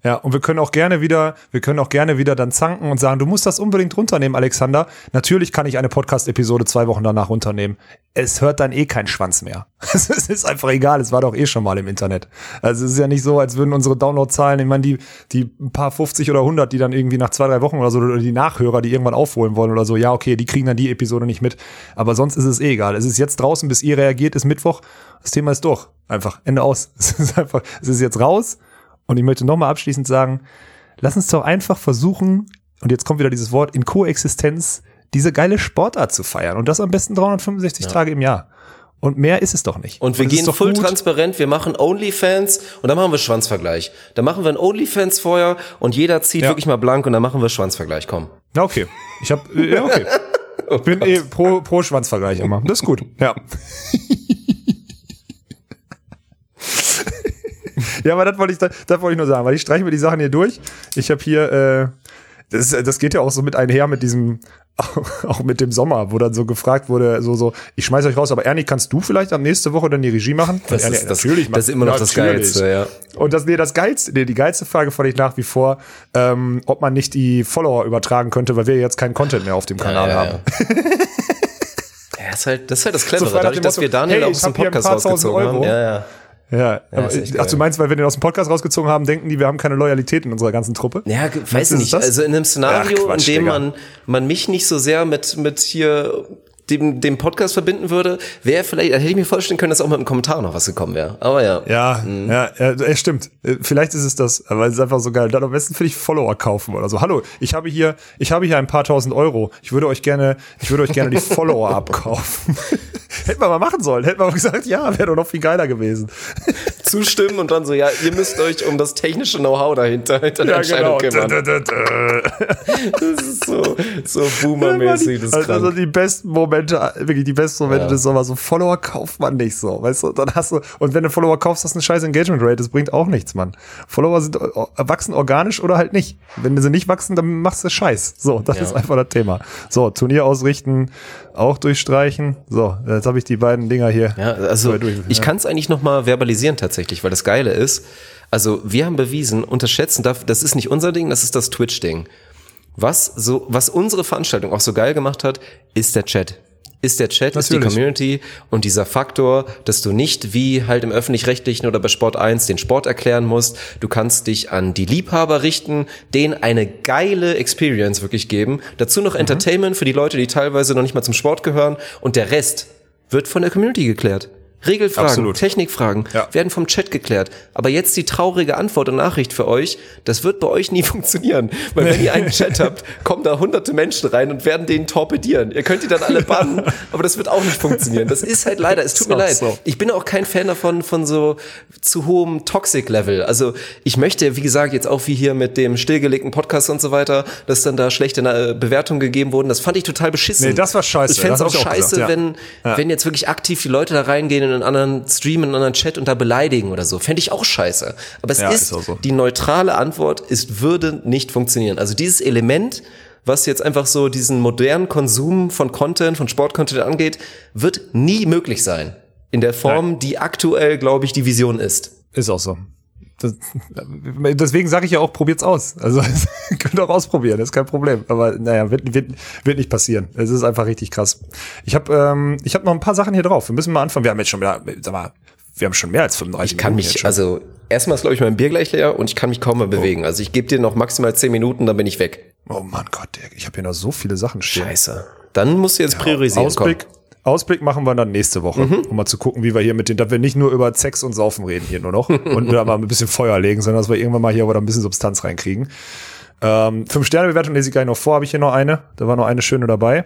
Ja, und wir können auch gerne wieder, wir können auch gerne wieder dann zanken und sagen, du musst das unbedingt runternehmen, Alexander. Natürlich kann ich eine Podcast-Episode zwei Wochen danach runternehmen. Es hört dann eh kein Schwanz mehr. <laughs> Es ist einfach egal, es war doch eh schon mal im Internet. Also es ist ja nicht so, als würden unsere Downloadzahlen, ich meine, die, die paar 50 oder 100, die dann irgendwie nach zwei, drei Wochen oder so, oder die Nachhörer, die irgendwann aufholen wollen oder so, ja, okay, die kriegen dann die Episode nicht mit. Aber sonst ist es eh egal. Es ist jetzt draußen, bis ihr reagiert, ist Mittwoch. Das Thema ist durch. Einfach. Ende aus. <laughs> Es ist einfach, es ist jetzt raus. Und ich möchte nochmal abschließend sagen, lass uns doch einfach versuchen, und jetzt kommt wieder dieses Wort, in Koexistenz diese geile Sportart zu feiern. Und das am besten 365 Tage im Jahr. Und mehr ist es doch nicht. Und wir ist gehen voll gut. transparent, wir machen Onlyfans und dann machen wir Schwanzvergleich. Dann machen wir ein Onlyfans vorher und jeder zieht Ja. wirklich mal blank und dann machen wir Schwanzvergleich. Komm. Na, okay. Ich hab, äh, ja, okay. <laughs> Oh Bin eh pro, pro Schwanzvergleich immer. Das ist gut. Ja. <laughs> ja, aber das wollte ich, das, das wollte ich nur sagen, weil ich streiche mir die Sachen hier durch. Ich habe hier, äh, das, das geht ja auch so mit einher mit diesem, <laughs> auch mit dem Sommer, wo dann so gefragt wurde, so, so, ich schmeiß euch raus, aber Ernie, kannst du vielleicht am nächste Woche dann die Regie machen? Das Ernie, ist, das, natürlich, das ist immer noch das natürlich. Geilste, ja. Und das, nee, das geilste, nee, die geilste Frage fand ich nach wie vor, ähm, ob man nicht die Follower übertragen könnte, weil wir jetzt keinen Content mehr auf dem Kanal ja, haben. <laughs> Ja, ist halt, das ist halt das So Clevere. nach Dadurch, dass Motto, wir Daniel hey, aus dem Podcast rausgezogen haben. Euro. Ja, ja. Ja, aber, ach, du meinst, weil wir den aus dem Podcast rausgezogen haben, denken die, wir haben keine Loyalität in unserer ganzen Truppe? Ja, weiß nicht. das? Also in einem Szenario, Ach, Quatsch, in dem Digga. man, man mich nicht so sehr mit, mit hier dem, dem Podcast verbinden würde, wäre vielleicht, hätte ich mir vorstellen können, dass auch mit einem Kommentar noch was gekommen wäre. Aber ja. Ja, ja, ja, ja, stimmt. Äh, Vielleicht ist es das, aber es ist einfach so geil. Dann am besten finde ich Follower kaufen oder so. Hallo, ich habe hier, ich habe hier ein paar tausend Euro. Ich würde euch gerne, ich würde euch gerne die <laughs> Follower abkaufen. <laughs> Hätten wir mal machen sollen. Hätten wir mal gesagt, ja, wäre doch noch viel geiler gewesen. <laughs> Zustimmen und dann so, ja, ihr müsst euch um das technische Know-how dahinter, hinter der Ja, Entscheidung genau. kümmern. Dö, dö, dö. Das ist so, so boomermäßig, das ist also, also die besten Momente, wirklich die besten Momente Ja. des Sommers. So Follower kauft man nicht so, weißt du? Dann hast du, und wenn du Follower kaufst, hast du eine scheiß Engagement Rate. Das bringt auch nichts, Mann. Follower sind, äh, wachsen organisch oder halt nicht. Wenn sie nicht wachsen, dann machst du Scheiß. So, das Ja. ist einfach das Thema. So, Turnier ausrichten, auch durchstreichen. So, jetzt habe ich die beiden Dinger hier. Ja, also So, durch- ich ja. kann es eigentlich noch mal verbalisieren tatsächlich. tatsächlich, weil das Geile ist, also wir haben bewiesen, unterschätzen darf, das ist nicht unser Ding, das ist das Twitch-Ding. Was so, was unsere Veranstaltung auch so geil gemacht hat, ist der Chat. Ist der Chat, ist die Natürlich. Community und dieser Faktor, dass du nicht wie halt im öffentlich-rechtlichen oder bei Sport 1 den Sport erklären musst. Du kannst dich an die Liebhaber richten, denen eine geile Experience wirklich geben. Dazu Mhm. noch Entertainment für die Leute, die teilweise noch nicht mal zum Sport gehören und der Rest wird von der Community geklärt. Regelfragen, Absolut. Technikfragen Ja. werden vom Chat geklärt. Aber jetzt die traurige Antwort und Nachricht für euch, das wird bei euch nie <laughs> funktionieren. Weil wenn ihr einen Chat habt, kommen da hunderte Menschen rein und werden den torpedieren. Ihr könnt die dann alle bannen, <laughs> aber das wird auch nicht funktionieren. Das ist halt leider, es tut mir leid. so. Ich bin auch kein Fan davon, von so zu hohem Toxic-Level. Also ich möchte, wie gesagt, jetzt auch wie hier mit dem stillgelegten Podcast und so weiter, dass dann da schlechte äh, Bewertungen gegeben wurden. Das fand ich total beschissen. Nee, das war scheiße. Ich fände es auch auch scheiße, gesagt, ja. wenn, Ja. wenn jetzt wirklich aktiv die Leute da reingehen in einen anderen Stream, in einen anderen Chat und da beleidigen oder so. Fände ich auch scheiße. Aber es Ja, ist, ist so. die neutrale Antwort ist, würde nicht funktionieren. Also dieses Element, was jetzt einfach so diesen modernen Konsum von Content, von Sportcontent angeht, wird nie möglich sein. In der Form, die aktuell, glaube ich, die Vision ist. Ist auch so. Das, deswegen sage ich ja auch, probiert's aus. Also <laughs> könnt auch ausprobieren, ist kein Problem. Aber naja, wird, wird, wird nicht passieren. Es ist einfach richtig krass. Ich habe ähm, ich hab noch ein paar Sachen hier drauf. Wir müssen mal anfangen. Wir haben jetzt schon wieder, sag mal, wir haben schon mehr als 35 Ich kann Minuten jetzt mich, schon. also erstmal ist, glaube ich, mein Bier gleich leer und ich kann mich kaum mehr bewegen. Also ich gebe dir noch maximal zehn Minuten, dann bin ich weg. Oh Mann Gott, ich habe hier noch so viele Sachen stehen. Scheiße. Dann musst du jetzt priorisieren. Ausblick, Ausblick machen wir dann nächste Woche, um mal zu gucken, wie wir hier mit den, dass wir nicht nur über Sex und Saufen reden hier nur noch <laughs> und da mal ein bisschen Feuer legen, sondern dass wir irgendwann mal hier wieder ein bisschen Substanz reinkriegen. Ähm, Fünf-Sterne-Bewertung lese ich gleich noch vor, habe ich hier noch eine. Da war noch eine schöne dabei.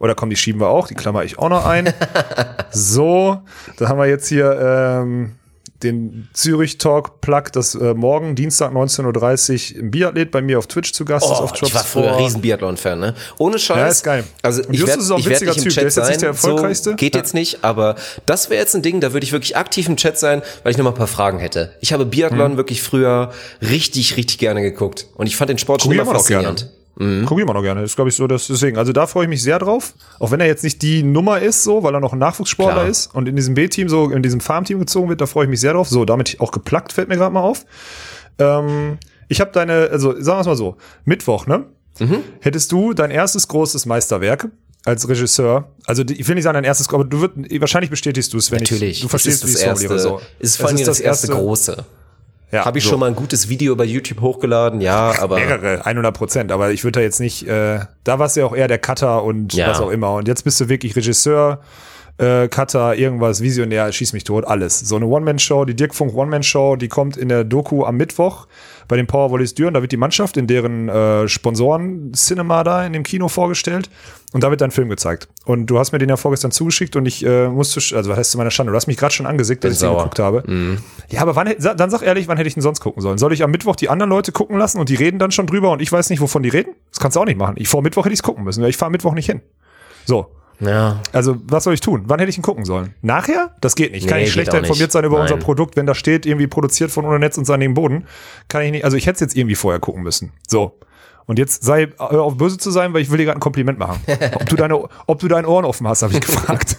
Oder komm, die schieben wir auch, die klammer ich auch noch ein. <laughs> so, da haben wir jetzt hier ähm, den Zürich Talk Plug, das äh, morgen, Dienstag 19.30 Uhr, im Biathlet bei mir auf Twitch zu Gast ist. Oh, auf ich war früher Drops4. riesen Biathlon-Fan, ne? Ohne Scheiß. Ja, ist geil. Also ich Justus werde ist ein werd witziger nicht im Typ. Chat Der ist jetzt nicht sein. der erfolgreichste. So, geht jetzt nicht, aber das wäre jetzt ein Ding, da würde ich wirklich aktiv im Chat sein, weil ich noch mal ein paar Fragen hätte. Ich habe Biathlon Mhm. wirklich früher richtig, richtig gerne geguckt. Und ich fand den Sport schon immer faszinierend. Guck ich immer noch gerne. Das ist, glaube ich, so, dass deswegen. Also da freue ich mich sehr drauf. Auch wenn er jetzt nicht die Nummer ist, so, weil er noch ein Nachwuchssportler Klar. ist und in diesem B-Team, so in diesem Farmteam gezogen wird, da freue ich mich sehr drauf. So, damit auch geplackt, fällt mir gerade mal auf. Ähm, ich habe deine, also sagen wir es mal so, Mittwoch, ne? Mhm. Hättest du dein erstes großes Meisterwerk als Regisseur, also ich will nicht sagen dein erstes, aber du wird, wahrscheinlich bestätigst du es, wenn Natürlich. ich, du verstehst das das Story erste, oder so. Ist vor allem das, erste große. Ja, Habe ich so. schon mal ein gutes Video bei YouTube hochgeladen? Ja, aber Mehrere, 100 Prozent. Aber ich würde da jetzt nicht, äh, da warst du ja auch eher der Cutter und Ja. was auch immer. Und jetzt bist du wirklich Regisseur, äh, Cutter, irgendwas, Visionär, schieß mich tot, alles. So eine One-Man-Show, die Dirk Funk One-Man-Show, die kommt in der Doku am Mittwoch bei den Power Volleys Düren. Da wird die Mannschaft in deren äh, Sponsoren-Cinema da in dem Kino vorgestellt. Und da wird dein Film gezeigt. Und du hast mir den ja vorgestern zugeschickt und ich äh, musste, also was heißt zu meiner Schande, du hast mich gerade schon angesickt, dass ich den sauer. geguckt habe. Ja, aber wann, dann sag ehrlich, wann hätte ich denn sonst gucken sollen? Soll ich am Mittwoch die anderen Leute gucken lassen und die reden dann schon drüber und ich weiß nicht, wovon die reden? Das kannst du auch nicht machen. Ich vor Mittwoch hätte ich es gucken müssen, ich fahre Mittwoch nicht hin. So. Ja, Also, was soll ich tun? Wann hätte ich ihn gucken sollen? Nachher? Das geht nicht. Ich kann Nee, geht schlechter informiert sein über Nein. unser Produkt, wenn da steht, irgendwie produziert von ohne Netz und sandigem Boden. Kann ich nicht. Also, ich hätte es jetzt irgendwie vorher gucken müssen. So. Und jetzt sei, hör auf böse zu sein, weil ich will dir gerade ein Kompliment machen. Ob du deine, ob du deine Ohren offen hast, habe ich gefragt.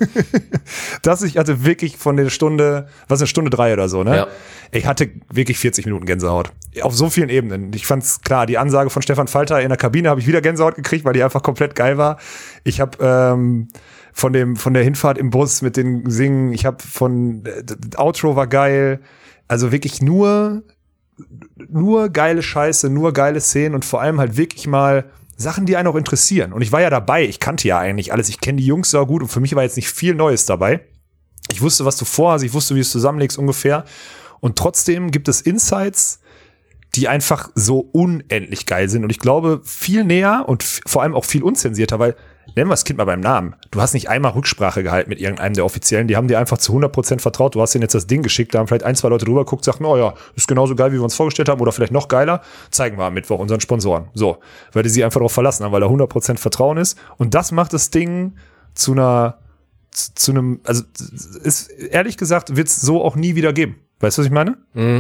<laughs> Dass ich hatte wirklich von der Stunde, was eine Stunde drei oder so, ne? Ja. Ich hatte wirklich 40 Minuten Gänsehaut. Auf so vielen Ebenen. Ich fand's klar, die Ansage von Stefan Falter in der Kabine habe ich wieder Gänsehaut gekriegt, weil die einfach komplett geil war. Ich habe ähm, von dem von der Hinfahrt im Bus mit den Singen, ich habe von äh, das Outro war geil. Also wirklich nur nur geile Scheiße, nur geile Szenen und vor allem halt wirklich mal Sachen, die einen auch interessieren. Und ich war ja dabei, ich kannte ja eigentlich alles, ich kenne die Jungs sehr gut und für mich war jetzt nicht viel Neues dabei. Ich wusste, was du vorhast, ich wusste, wie du es zusammenlegst ungefähr. Und trotzdem gibt es Insights, die einfach so unendlich geil sind. Und ich glaube, viel näher und vor allem auch viel unzensierter, weil, nennen wir das Kind mal beim Namen. Du hast nicht einmal Rücksprache gehalten mit irgendeinem der Offiziellen. Die haben dir einfach zu 100% vertraut. Du hast denen jetzt das Ding geschickt. Da haben vielleicht ein, zwei Leute drüber geguckt, sagten, oh ja, ist genauso geil, wie wir uns vorgestellt haben oder vielleicht noch geiler. Zeigen wir am Mittwoch unseren Sponsoren. So. Weil die sie einfach darauf verlassen haben, weil da 100% Vertrauen ist. Und das macht das Ding zu einer, zu zu einem, also ist ehrlich gesagt, wird es so auch nie wieder geben. Weißt du, was ich meine?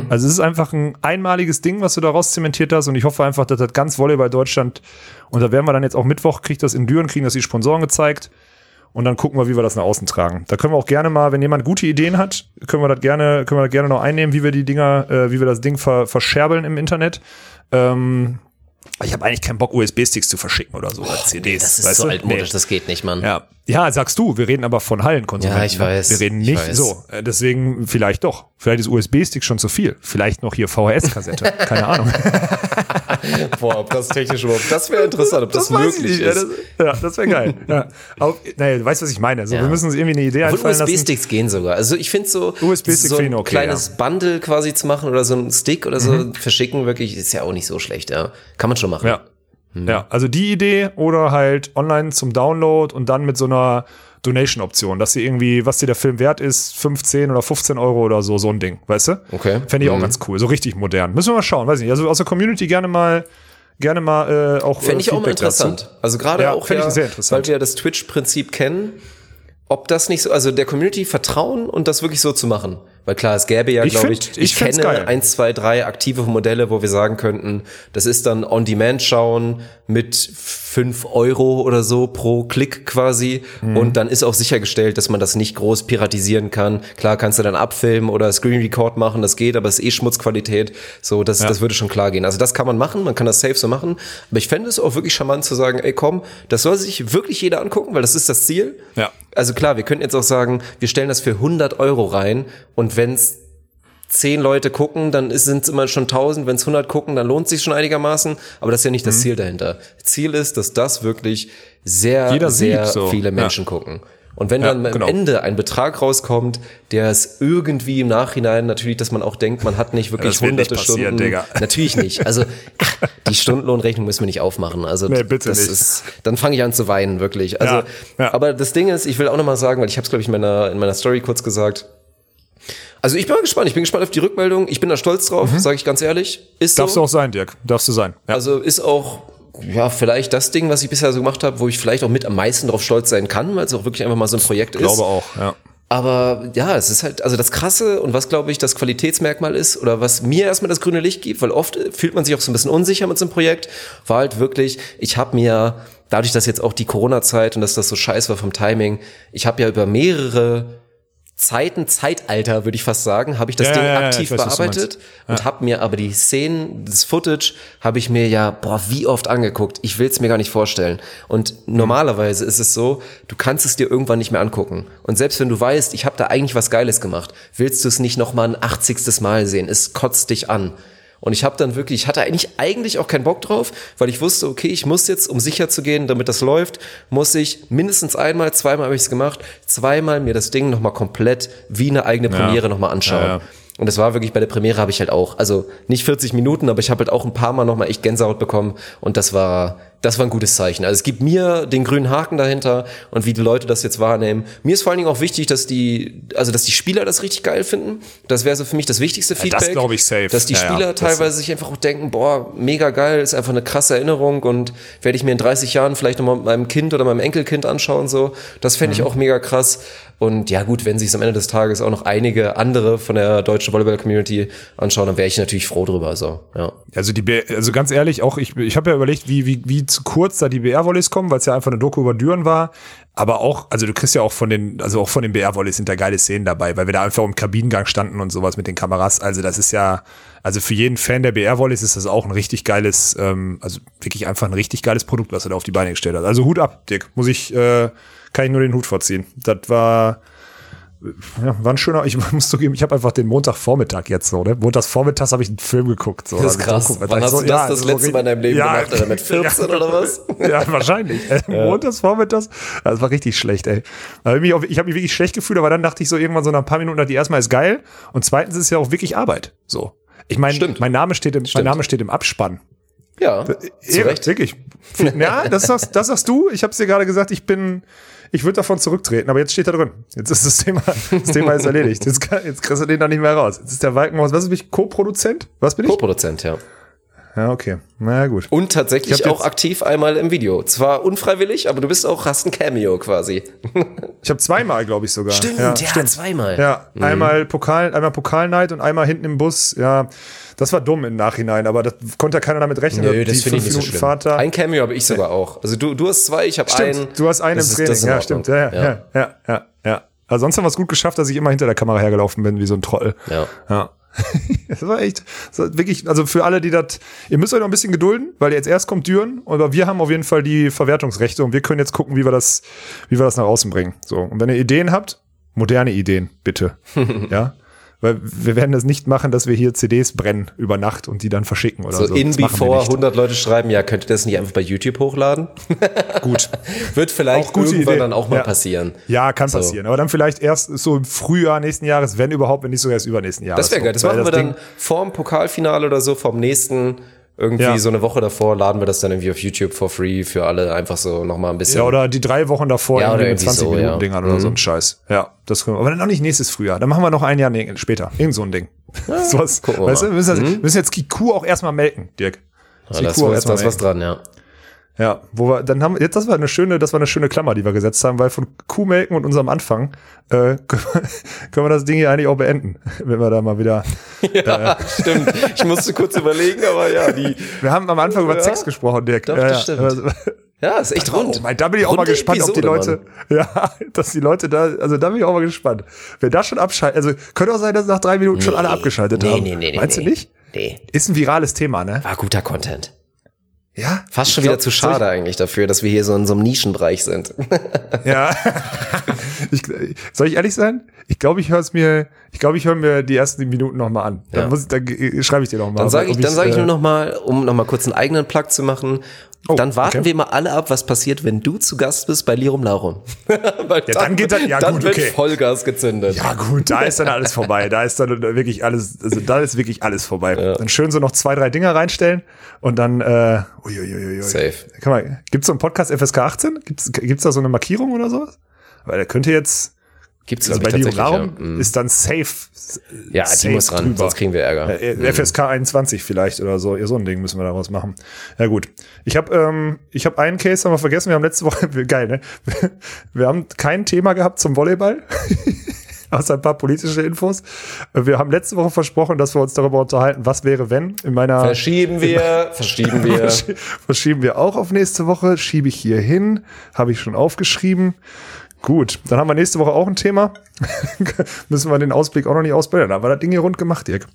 Also es ist einfach ein einmaliges Ding, was du daraus zementiert hast und ich hoffe einfach, dass das ganz Volleyball Deutschland und da werden wir dann jetzt auch Mittwoch, kriegt das in Düren, kriegen das die Sponsoren gezeigt und dann gucken wir, wie wir das nach außen tragen. Da können wir auch gerne mal, wenn jemand gute Ideen hat, können wir das gerne, können wir das gerne noch einnehmen, wie wir die Dinger, äh, wie wir das Ding ver verscherbeln im Internet. Ähm, ich habe eigentlich keinen Bock, USB-Sticks zu verschicken oder so, oder CDs. Das ist weißt so du? altmodisch, Nee. das geht nicht, Mann. Ja. ja, sagst du, wir reden aber von Hallenkonsumenten. Ja, ich weiß, Wir reden ich nicht so. Äh, Deswegen vielleicht doch. Vielleicht ist USB-Stick schon zu viel. Vielleicht noch hier VHS-Kassette. <laughs> Keine Ahnung. <laughs> Boah, ob das technisch überhaupt, das wäre interessant, ob das, ich möglich. Ja, ist. das, ja, das wäre geil. ja. Aber, naja, du weißt, was ich meine. So, Ja. Wir müssen uns irgendwie eine Idee Obwohl einfallen lassen. USB-Sticks gehen sogar. Also ich finde so, so ein okay, kleines Bundle quasi zu machen oder so ein Stick oder so Mhm. verschicken, wirklich, ist ja auch nicht so schlecht, ja. Kann man schon machen. Ja. Hm. Ja, also die Idee oder halt online zum Download und dann mit so einer Donation-Option, dass sie irgendwie, was dir der Film wert ist, 15 oder 15 Euro oder so, so ein Ding, weißt du? Okay. Fände ich auch Mhm. ganz cool, so richtig modern. Müssen wir mal schauen, weiß ich nicht. Also aus der Community gerne mal, gerne mal äh, auch. Fände äh, ich auch mal Feedback dazu. interessant. Also gerade Ja, auch, ja, sehr interessant. weil wir ja das Twitch-Prinzip kennen, ob das nicht so, also der Community vertrauen und das wirklich so zu machen. Weil klar, es gäbe ja, glaube ich, ich ich kenne geil. eins, zwei, drei aktive Modelle, wo wir sagen könnten, das ist dann On-Demand schauen mit fünf Euro oder so pro Klick quasi. Mhm. Und dann ist auch sichergestellt, dass man das nicht groß piratisieren kann. Klar kannst du dann abfilmen oder Screen Record machen, das geht, aber es ist eh Schmutzqualität. So, das, das würde schon klar gehen. Also das kann man machen, man kann das safe so machen. Aber ich fände es auch wirklich charmant zu sagen, ey komm, das soll sich wirklich jeder angucken, weil das ist das Ziel. Ja. Also klar, wir könnten jetzt auch sagen, wir stellen das für 100 Euro rein und wenn's zehn Leute gucken, dann sind es immer schon 1000. Wenn es 100 gucken, dann lohnt sich schon einigermaßen. Aber das ist ja nicht Mhm. das Ziel dahinter. Ziel ist, dass das wirklich sehr, Jeder sehr so. viele Ja. Menschen gucken. Und wenn Ja, dann am genau. Ende ein Betrag rauskommt, der es irgendwie im Nachhinein natürlich, dass man auch denkt, man hat nicht wirklich das wird nicht hunderte passieren, Stunden. Digga. Natürlich nicht. Also die Stundenlohnrechnung müssen wir nicht aufmachen. Also Nee, bitte das nicht. ist, dann fange ich an zu weinen, wirklich. Also, Ja, ja. aber das Ding ist, ich will auch noch mal sagen, weil ich habe es glaube ich in meiner in meiner Story kurz gesagt. Also ich bin mal gespannt. Ich bin gespannt auf die Rückmeldung. Ich bin da stolz drauf, sage ich ganz ehrlich. Ist Mhm. Darfst so. du auch sein, Dirk. Darfst du sein. Ja. Also ist auch ja vielleicht das Ding, was ich bisher so gemacht habe, wo ich vielleicht auch mit am meisten drauf stolz sein kann, weil es auch wirklich einfach mal so ein Projekt ich glaube ist. auch, ja. Aber ja, es ist halt, also das Krasse und was glaube ich das Qualitätsmerkmal ist oder was mir erstmal das grüne Licht gibt, weil oft fühlt man sich auch so ein bisschen unsicher mit so einem Projekt, war halt wirklich, ich habe mir, dadurch, dass jetzt auch die Corona-Zeit und dass das so scheiß war vom Timing, ich habe ja über mehrere Zeiten, Zeitalter, würde ich fast sagen, habe ich das Ja, Ding ja, ja, aktiv weiß, bearbeitet und habe mir aber die Szenen, das Footage, habe ich mir ja, boah, wie oft angeguckt. Ich will es mir gar nicht vorstellen. Und normalerweise ist es so, du kannst es dir irgendwann nicht mehr angucken. Und selbst wenn du weißt, ich habe da eigentlich was Geiles gemacht, willst du es nicht noch mal ein 80. Mal sehen. Es kotzt dich an. Und ich habe dann wirklich, ich hatte eigentlich eigentlich auch keinen Bock drauf, weil ich wusste, okay, ich muss jetzt, um sicher zu gehen, damit das läuft, muss ich mindestens einmal, zweimal habe ich es gemacht, zweimal mir das Ding nochmal komplett wie eine eigene Premiere Ja. nochmal anschauen. Ja, ja. Und das war wirklich bei der Premiere habe ich halt auch, also nicht 40 Minuten, aber ich habe halt auch ein paar Mal nochmal echt Gänsehaut bekommen und das war, das war ein gutes Zeichen. Also es gibt mir den grünen Haken dahinter und wie die Leute das jetzt wahrnehmen. Mir ist vor allen Dingen auch wichtig, dass die, also dass die Spieler das richtig geil finden. Das wäre so für mich das wichtigste das Feedback. glaub ich safe. Dass die Ja, ja, Spieler das- teilweise sich einfach auch denken, boah, mega geil, ist einfach eine krasse Erinnerung und werde ich mir in 30 Jahren vielleicht nochmal mit meinem Kind oder meinem Enkelkind anschauen, so. Das fände Mhm. ich auch mega krass. Und ja gut, wenn sich am Ende des Tages auch noch einige andere von der deutschen Volleyball-Community anschauen, dann wäre ich natürlich froh drüber, so, ja. Also die, B also ganz ehrlich, auch ich, ich habe ja überlegt, wie, wie, wie zu kurz da die BR-Volleys kommen, weil es ja einfach eine Doku über Düren war. Aber auch, also du kriegst ja auch von den, also auch von den BR-Volleys sind da geile Szenen dabei, weil wir da einfach im Kabinengang standen und sowas mit den Kameras. Also das ist ja, also für jeden Fan der BR-Volleys ist das auch ein richtig geiles, ähm, also wirklich einfach ein richtig geiles Produkt, was er da auf die Beine gestellt hat. Also Hut ab, Dick. Muss ich, äh, kann ich nur den Hut vorziehen. Das war, ja, war ein schöner, ich muss zugeben, ich habe einfach den Montagvormittag jetzt so, ne? Montagsvormittags habe ich einen Film geguckt. So, Das ist Mit krass. Wann hast So, du das ja, das letzte Mal in deinem Leben ja, gemacht? Alter? Mit <laughs> 14 oder was? <laughs> Ja, wahrscheinlich. Äh, Montagsvormittags, das war richtig schlecht, ey. Ich habe mich wirklich schlecht gefühlt, aber dann dachte ich so irgendwann so nach ein paar Minuten, dachte ich erstmal ist geil und zweitens ist ja auch wirklich Arbeit. So. Ich meine, mein Name steht im, mein Stimmt. Name steht im Abspann. Ja, zu Eben, Recht. Wirklich. Ja, das sagst, das sagst du. Ich habe dir gerade gesagt, ich bin, ich würde davon zurücktreten, aber jetzt steht da drin. Jetzt ist das Thema, das Thema ist erledigt. Jetzt, kann, jetzt kriegst du den da nicht mehr raus. Jetzt ist der Walkenhaus, was ist ich, Co-Produzent? Was bin ich? Co-Produzent, ja. Ja, okay. Na gut. Und tatsächlich auch aktiv einmal im Video. Zwar unfreiwillig, aber du bist auch, hast ein Cameo quasi. <laughs> Ich habe zweimal, glaube ich sogar. ja, zweimal. Ja, einmal Pokal, einmal Pokalnight und einmal hinten im Bus. Ja, das war dumm im Nachhinein, aber das konnte ja keiner damit rechnen. Nö, dass das finde ich nicht so schlimm. Da. Ein Cameo habe ich sogar auch. Also du, du hast zwei, ich habe einen. Stimmt, du hast einen Das im Training. ist Ja, stimmt. Ja, ja, ja, ja, ja, ja. Also sonst haben wir es gut geschafft, dass ich immer hinter der Kamera hergelaufen bin, wie so ein Trottel. Ja. Ja. <laughs> Das war echt, das war wirklich, also für alle, die das, ihr müsst euch noch ein bisschen gedulden, weil jetzt erst kommt Düren, aber wir haben auf jeden Fall die Verwertungsrechte und wir können jetzt gucken, wie wir das, wie wir das nach außen bringen. So. Und wenn ihr Ideen habt, moderne Ideen, bitte. <laughs> ja. Weil wir werden das nicht machen, dass wir hier CDs brennen über Nacht und die dann verschicken oder so. So in Das wir before nicht. 100 Leute schreiben, ja, könnt ihr das nicht einfach bei YouTube hochladen? <laughs> Gut. Wird vielleicht irgendwann Idee. dann auch mal Ja. passieren. Ja, kann passieren. Aber dann vielleicht erst so im Frühjahr nächsten Jahres, wenn überhaupt, wenn nicht sogar erst übernächsten Jahres. Das wäre geil. Das machen wir dann Ding- vorm Pokalfinale oder so, vom nächsten, irgendwie Ja. so eine Woche davor, laden wir das dann irgendwie auf YouTube for free für alle einfach so nochmal ein bisschen. Ja, oder die drei Wochen davor Ja, irgendwie mit irgendwie 20 so, Minuten ja. Dingern oder Mhm. so ein Scheiß. Ja, das können wir. Aber dann auch nicht nächstes Frühjahr. Dann machen wir noch ein Jahr nee, später. Irgend so ein Ding. <laughs> so was, weißt du, wir müssen, wir müssen jetzt die Kuh auch erstmal melken, Dirk. ja, das ist was dran, ja. Ja, wo wir, dann haben jetzt, das war eine schöne, das war eine schöne Klammer, die wir gesetzt haben, weil von Kuhmelken und unserem Anfang, äh, können <laughs> wir, können wir das Ding hier eigentlich auch beenden, <laughs> wenn wir da mal wieder, <laughs> Ja, stimmt. Ich musste kurz überlegen, aber ja, die. wir haben am Anfang über Ja. Sex gesprochen, Dirk. Doch, ja, das ja. stimmt. Ja, ist echt rund. Oh, mein, da bin ich auch mal gespannt, ob die Episode, Leute, ja, dass die Leute da, also da bin ich auch mal gespannt. Wer da schon abschaltet, also könnte auch sein, dass nach drei Minuten schon alle abgeschaltet nee, haben. Nee, nee, nee, Meinst nee. du nicht? Nee. Ist ein virales Thema, ne? War guter Content. Ja. Fast schon Ich wieder glaub, zu schade eigentlich dafür, dass wir hier so in so einem Nischenbereich sind. Ja. <laughs> ich, soll ich ehrlich sein? Ich glaube, ich höre es mir, ich glaube, ich höre mir die ersten Minuten noch mal an. Dann, Ja. muss ich, dann äh, schreibe ich dir noch mal. Dann sage ich, dann sag ich äh, nur noch mal, um noch mal kurz einen eigenen Plug zu machen. Oh, dann warten okay. wir mal alle ab, was passiert, wenn du zu Gast bist bei Lirum Laurum. <laughs> Weil Ja, dann geht das- ja, dann gut, wird okay. Vollgas gezündet. Ja gut, da ist dann alles vorbei. Da ist dann wirklich alles, also da ist wirklich alles vorbei. Dann schön so noch zwei, drei Dinger reinstellen und dann, äh, uiuiuiui. Safe. Kann man, gibt's so einen Podcast FSK 18? Gibt's, gibt's da so eine Markierung oder sowas? Weil der könnte jetzt, Gibt's also bei tatsächlich, Larum ja. Mhm. ist dann safe. Ja, die safe muss ran, drüber. sonst kriegen wir Ärger. Äh, FSK 21 vielleicht oder so. Ja, so ein Ding müssen wir daraus machen. Ja gut. Ich habe ähm, ich habe einen Case haben wir vergessen. Wir haben letzte <laughs> Woche geil, ne? <laughs> Wir haben kein Thema gehabt zum Volleyball. <laughs> Außer ein paar politische Infos. Wir haben letzte Woche versprochen, dass wir uns darüber unterhalten, was wäre, wenn. In meiner Verschieben wir, verschieben wir. Verschi- Verschieben wir auch auf nächste Woche. Schiebe ich hier hin. Habe ich schon aufgeschrieben. Gut, dann haben wir nächste Woche auch ein Thema. <laughs> Müssen wir den Ausblick auch noch nicht ausbilden. Wir das Ding hier rund gemacht, Dirk.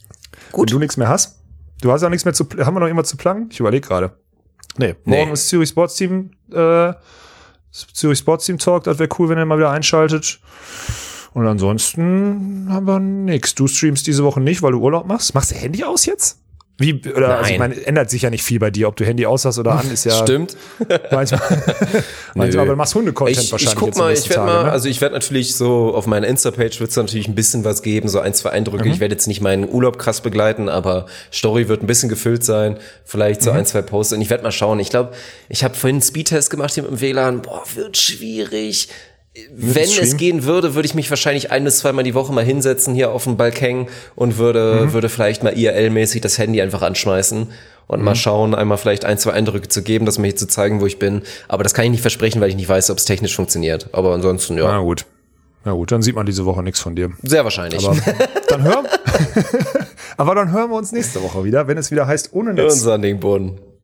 Gut. Wenn du nichts mehr hast. Du hast auch nichts mehr zu. Haben wir noch immer zu planen? Ich überlege gerade. Nee, morgen Nee. ist Zürich Sports Team. Äh, Zürich Sports Team Talk. Das wäre cool, wenn ihr mal wieder einschaltet. Und ansonsten haben wir nichts. Du streamst diese Woche nicht, weil du Urlaub machst. Machst du Handy aus jetzt? Wie, oder, also ich Nein. meine, ändert sich ja nicht viel bei dir, ob du Handy aus hast oder an, ist ja. Stimmt. <laughs> Manchmal, <laughs> manchmal aber du machst Hunde-Content Ich, wahrscheinlich. ich guck mal, ich werde mal, ne? also ich werde natürlich so auf meiner Insta-Page wird es natürlich ein bisschen was geben, so ein, zwei Eindrücke. Mhm. Ich werde jetzt nicht meinen Urlaub krass begleiten, aber Story wird ein bisschen gefüllt sein, vielleicht Mhm. so ein, zwei Posts und ich werde mal schauen. Ich glaube, ich habe vorhin einen Speedtest gemacht hier mit dem WLAN. Boah, wird schwierig. Wenn es gehen würde, würde ich mich wahrscheinlich ein bis zweimal die Woche mal hinsetzen hier auf dem Balkon und würde, Mhm. würde vielleicht mal IRL-mäßig das Handy einfach anschmeißen und Mhm. mal schauen, einmal vielleicht ein, zwei Eindrücke zu geben, das mir hier zu zeigen, wo ich bin. Aber das kann ich nicht versprechen, weil ich nicht weiß, ob es technisch funktioniert. Aber ansonsten, ja, Na gut. Na gut, dann sieht man diese Woche nichts von dir. sehr wahrscheinlich. Aber <laughs> dann hören, <laughs> aber dann hören wir uns nächste Woche wieder, wenn es wieder heißt ohne Netz. Unser Ding Boden.